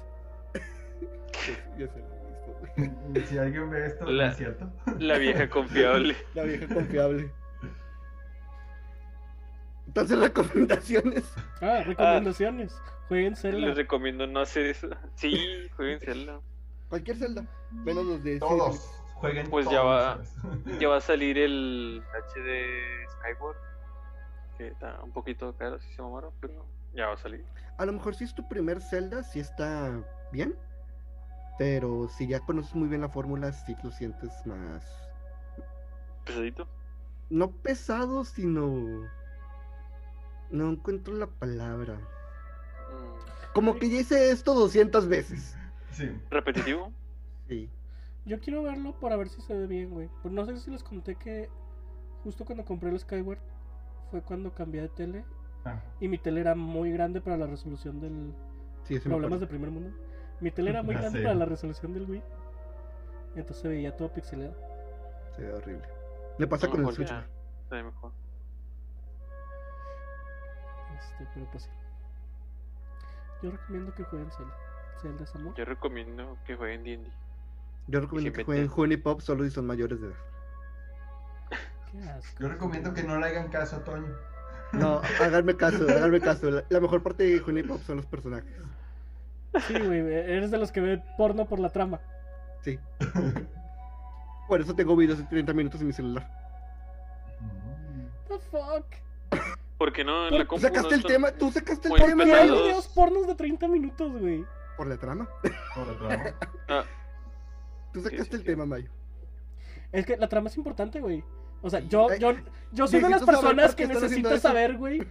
B: Ya lo.
D: Si alguien ve esto,
A: La-
D: ¿no es cierto?
A: La vieja confiable.
B: La vieja confiable. Entonces, recomendaciones.
C: Ah, recomendaciones. Jueguen Zelda.
A: Les recomiendo no hacer eso. Sí, jueguen Zelda.
B: Cualquier celda. Menos los de.
D: Todos jueguen
A: Pues ya va. Ya va a salir el HD Skyward. Que está un poquito caro, si se mamaron, pero ya va a salir.
B: A lo mejor si es tu primer Zelda, sí está bien. Pero si ya conoces muy bien la fórmula, sí lo sientes más.
A: Pesadito.
B: No pesado, sino. No encuentro la palabra.
A: Mm.
B: Como que ya hice esto 200 veces.
D: Sí.
A: Repetitivo.
B: Sí.
C: Yo quiero verlo para ver si se ve bien, güey. Pues no sé si les conté que justo cuando compré el Skyward fue cuando cambié de tele
D: Ah,
C: y mi tele era muy grande para la resolución del
B: Sí,
C: problemas de primer mundo. Mi tele era muy
D: Ya
C: grande
D: sé.
C: para la resolución del Wii. Entonces se veía todo pixelado.
B: Se ve horrible. Me pasa
A: lo
B: con el Switch.
A: se ve mejor.
C: Este, pero pues sí. Yo recomiendo que jueguen Zelda. Zelda es amor.
A: Yo recomiendo que jueguen D&D.
B: Yo recomiendo que jueguen Honey Pop solo si son mayores de edad.
C: Qué asco.
D: Yo recomiendo que no le hagan caso a Toño.
B: No, háganme caso, háganme caso. La, la mejor parte de Honey Pop son los personajes.
C: Sí, güey, eres de los que ve porno por la trama.
B: Sí. Por eso tengo videos de 30 minutos en mi celular.
C: The fuck.
A: ¿Por qué no en
C: Tú
A: la
B: Tú
A: compu
B: sacaste
A: no
B: el tema, tú sacaste el tema,
C: ¿Por hay videos pornos de 30 minutos, güey?
B: Por la trama.
D: Por la trama.
A: Ah,
B: Tú
A: Sí,
B: sacaste
A: sí,
B: el
A: sí.
B: tema, Mayo.
C: Es que la trama es importante, güey. O sea, yo,
B: Eh,
C: yo, yo soy de las personas
B: por
C: que necesito saber, güey,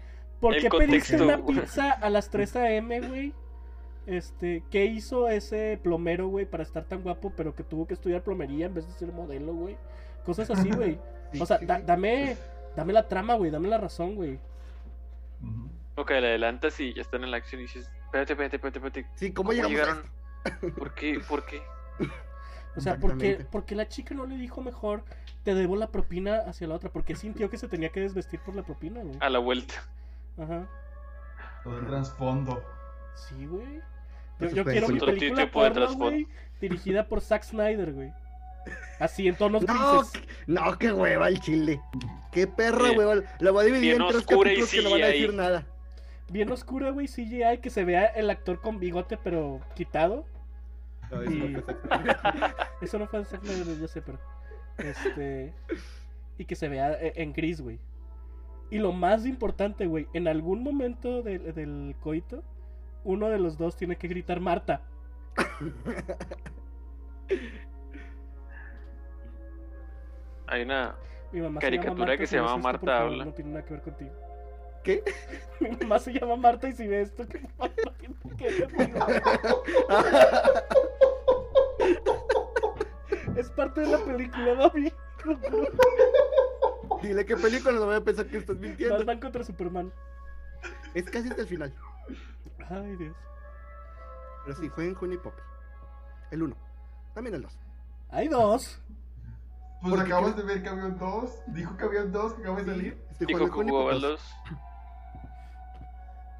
C: por qué pediste una pizza a las 3 a.m., güey. Este, ¿qué hizo ese plomero, güey, para estar tan guapo, pero que tuvo que estudiar plomería en vez de ser modelo, güey? Cosas así, güey.
B: Sí,
C: O sea,
B: sí,
C: da-
B: sí.
C: dame, dame la trama, güey, dame la razón, güey.
A: Ok, le adelantas y ya están en la acción y dices, espérate, espérate, espérate, espérate.
B: Sí, ¿cómo,
A: ¿Cómo
B: llegamos
A: llegaron?
B: a?
A: ¿Por qué? ¿Por qué?
C: O sea, ¿por qué,
B: Exactamente.
C: por qué la chica no le dijo mejor, te debo la propina hacia la otra? Porque sintió que se tenía que desvestir por la propina, güey.
A: A la vuelta.
C: Ajá.
D: Todo el trasfondo.
C: Sí, güey. Yo, quiero mi película porno, güey, dirigida por Zack Snyder, güey. Así, en tonos
B: No,
C: grises.
B: no, qué hueva el chile. Qué perra
A: Bien-
B: hueva. La voy a dividir en tres
A: y
B: capítulos que no van a decir nada.
C: Bien oscura, güey, CGI, que se vea el actor con bigote, pero quitado.
B: No,
C: eso no
B: no
C: fue Eso no fue yo sé, pero... Este... Y que se vea e- en gris, güey. Y lo más importante, güey, en algún momento del, del coito, uno de los dos tiene que gritar Marta.
A: Hay una...
C: Mi mamá
A: Caricatura
C: se llama Marta,
A: que se llama Marta
C: favor,
A: habla.
C: No tiene nada que ver contigo.
B: ¿Qué?
C: Mi mamá se llama Marta y si ve esto, que no tiene que ver contigo. Es parte de la película, David.
B: Dile qué película, no voy a pensar que estás mintiendo.
C: Batman contra Superman.
B: Es casi hasta el final.
C: Ay, Dios.
B: Pero sí, jueguen Honey Pop. El 1. También el 2.
C: Hay dos.
D: Pues
B: Porque
D: acabas de ver que había un 2. Dijo que había un 2 que acaba de salir.
B: Estoy
A: Dijo que
B: 2.
A: los...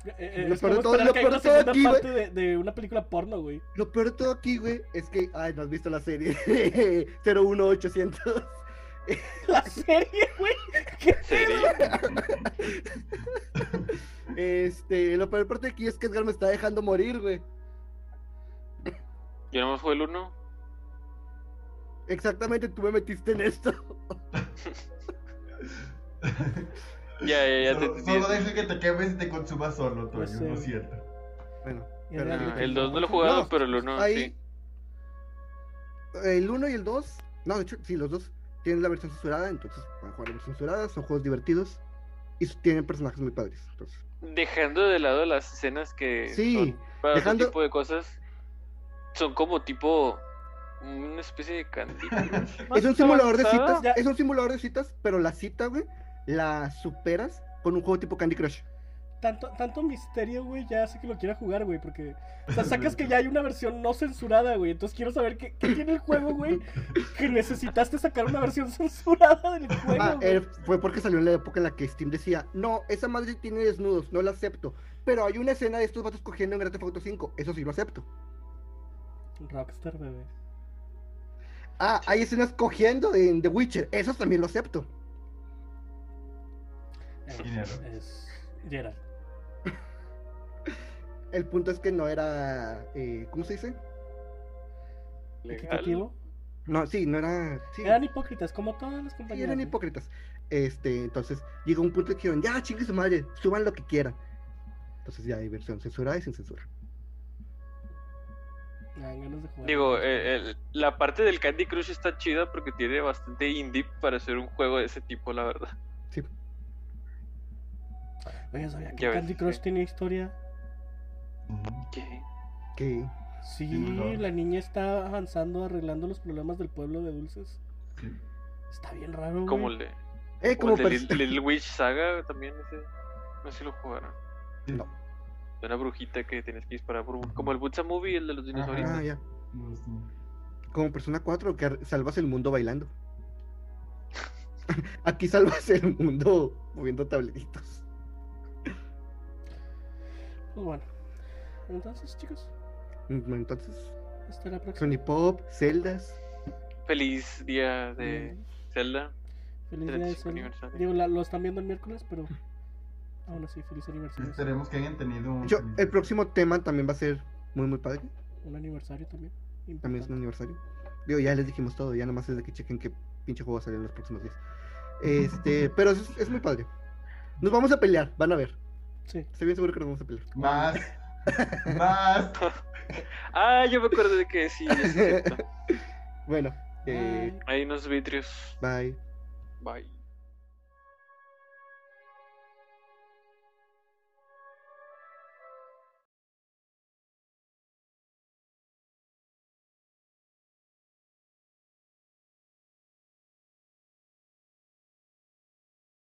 C: Eh, eh,
B: Lo peor de todo- lo peor aquí, güey.
C: de, de una película porno, güey.
B: Lo peor de todo aquí, güey, es que. Ay, no has visto la serie. 01800.
C: La serie, güey. ¿Qué
A: serie.
B: Este, lo peor parte de aquí es que Edgar me está dejando morir, güey.
A: Yo nomás fue el uno.
B: Exactamente, tú me metiste en esto.
A: Ya, ya, ya te
D: Solo,
A: entendí.
D: solo deja que te quemes y te consumas solo, Toño.
C: sé.
D: Lo siento.
B: Bueno, Pero no,
A: El 2 no lo he jugado,
B: No,
A: pero el 1
B: ahí.
A: sí.
B: El 1 y el 2. No, de hecho, sí, los dos tienen la versión censurada, entonces pueden jugar la versión censurada. Son juegos divertidos y tienen personajes muy padres. Entonces,
A: Dejando de lado las escenas que
B: Sí,
A: son para
B: dejando-
A: otro tipo de cosas, son como tipo una especie de Candy Crush más
B: es un simulador de citas,
C: Ya.
B: es un simulador de citas, pero la cita, güey, la superas con un juego tipo Candy Crush.
C: Tanto, tanto misterio, güey, ya sé que lo quiera jugar, güey, porque... O sea, sacas que ya hay una versión no censurada, güey, entonces quiero saber qué, qué tiene el juego, güey, que necesitaste sacar una versión censurada del juego,
B: Ah,
C: güey.
B: eh, fue porque salió en la época en la que Steam decía, no, esa madre tiene desnudos, no la acepto. Pero hay una escena de estos vatos cogiendo en Grand Theft Auto 5, eso sí lo acepto.
C: Rockstar, bebé.
B: Ah, hay escenas cogiendo en The Witcher, eso también lo acepto.
C: Es,
D: Dinero.
C: es Geralt.
B: El punto es que no era, eh, ¿cómo se dice?
A: Legal.
C: Equitativo.
B: No, sí, no era... Sí,
C: Eran hipócritas, como todas las
B: sí,
C: compañías.
B: eran
C: güey.
B: hipócritas. Este, entonces, llegó un punto que dijeron, ya, chingue su madre, suban lo que quieran. Entonces ya hay versión censurada y sin censura.
C: Me dan ganas de jugar.
A: Digo, eh, el- la parte del Candy Crush está chida porque tiene bastante indie para hacer un juego de ese tipo, la verdad.
B: Sí.
C: Oye, ¿sabía que
A: ves,
C: Candy Crush
A: sí.
C: tiene historia?
A: ¿Qué?
B: Que
C: Sí, la niña está avanzando, arreglando los problemas del pueblo de dulces. Está bien raro, güey.
A: Como el de,
B: eh,
A: como
B: como
A: el de Little Witch Saga también, ese. No sé si lo jugaron.
B: No.
A: De una brujita que tienes que disparar por un- Como el Butsa Movie, el de los dinosaurios.
B: Ah, ya. Como Persona 4 que salvas el mundo bailando. Aquí salvas el mundo moviendo tabletitos.
C: Pues bueno. Entonces, chicos,
B: Mm, Entonces,
C: hasta la próxima.
B: Sony Pop, Zeldas.
A: Feliz día de Zelda.
C: Feliz día de
A: 35
C: Zelda.
A: aniversario.
C: Digo, la- lo están viendo el miércoles, pero aún así, feliz aniversario.
D: Esperemos que hayan tenido un.
B: Yo, el próximo tema también va a ser muy, muy padre.
C: Un aniversario también.
B: También es un aniversario. Digo, ya les dijimos todo, ya nomás es de que chequen qué pinche juego sale en los próximos días. Este, pero es, es muy padre. Nos vamos a pelear, van a ver.
C: Sí.
B: Estoy bien seguro que nos vamos a pelear.
D: Más. Más.
A: Ah, yo me acuerdo de que sí, es cierto.
B: Bueno, eh,
A: Ahí nos vidrios.
B: bye.
A: Bye.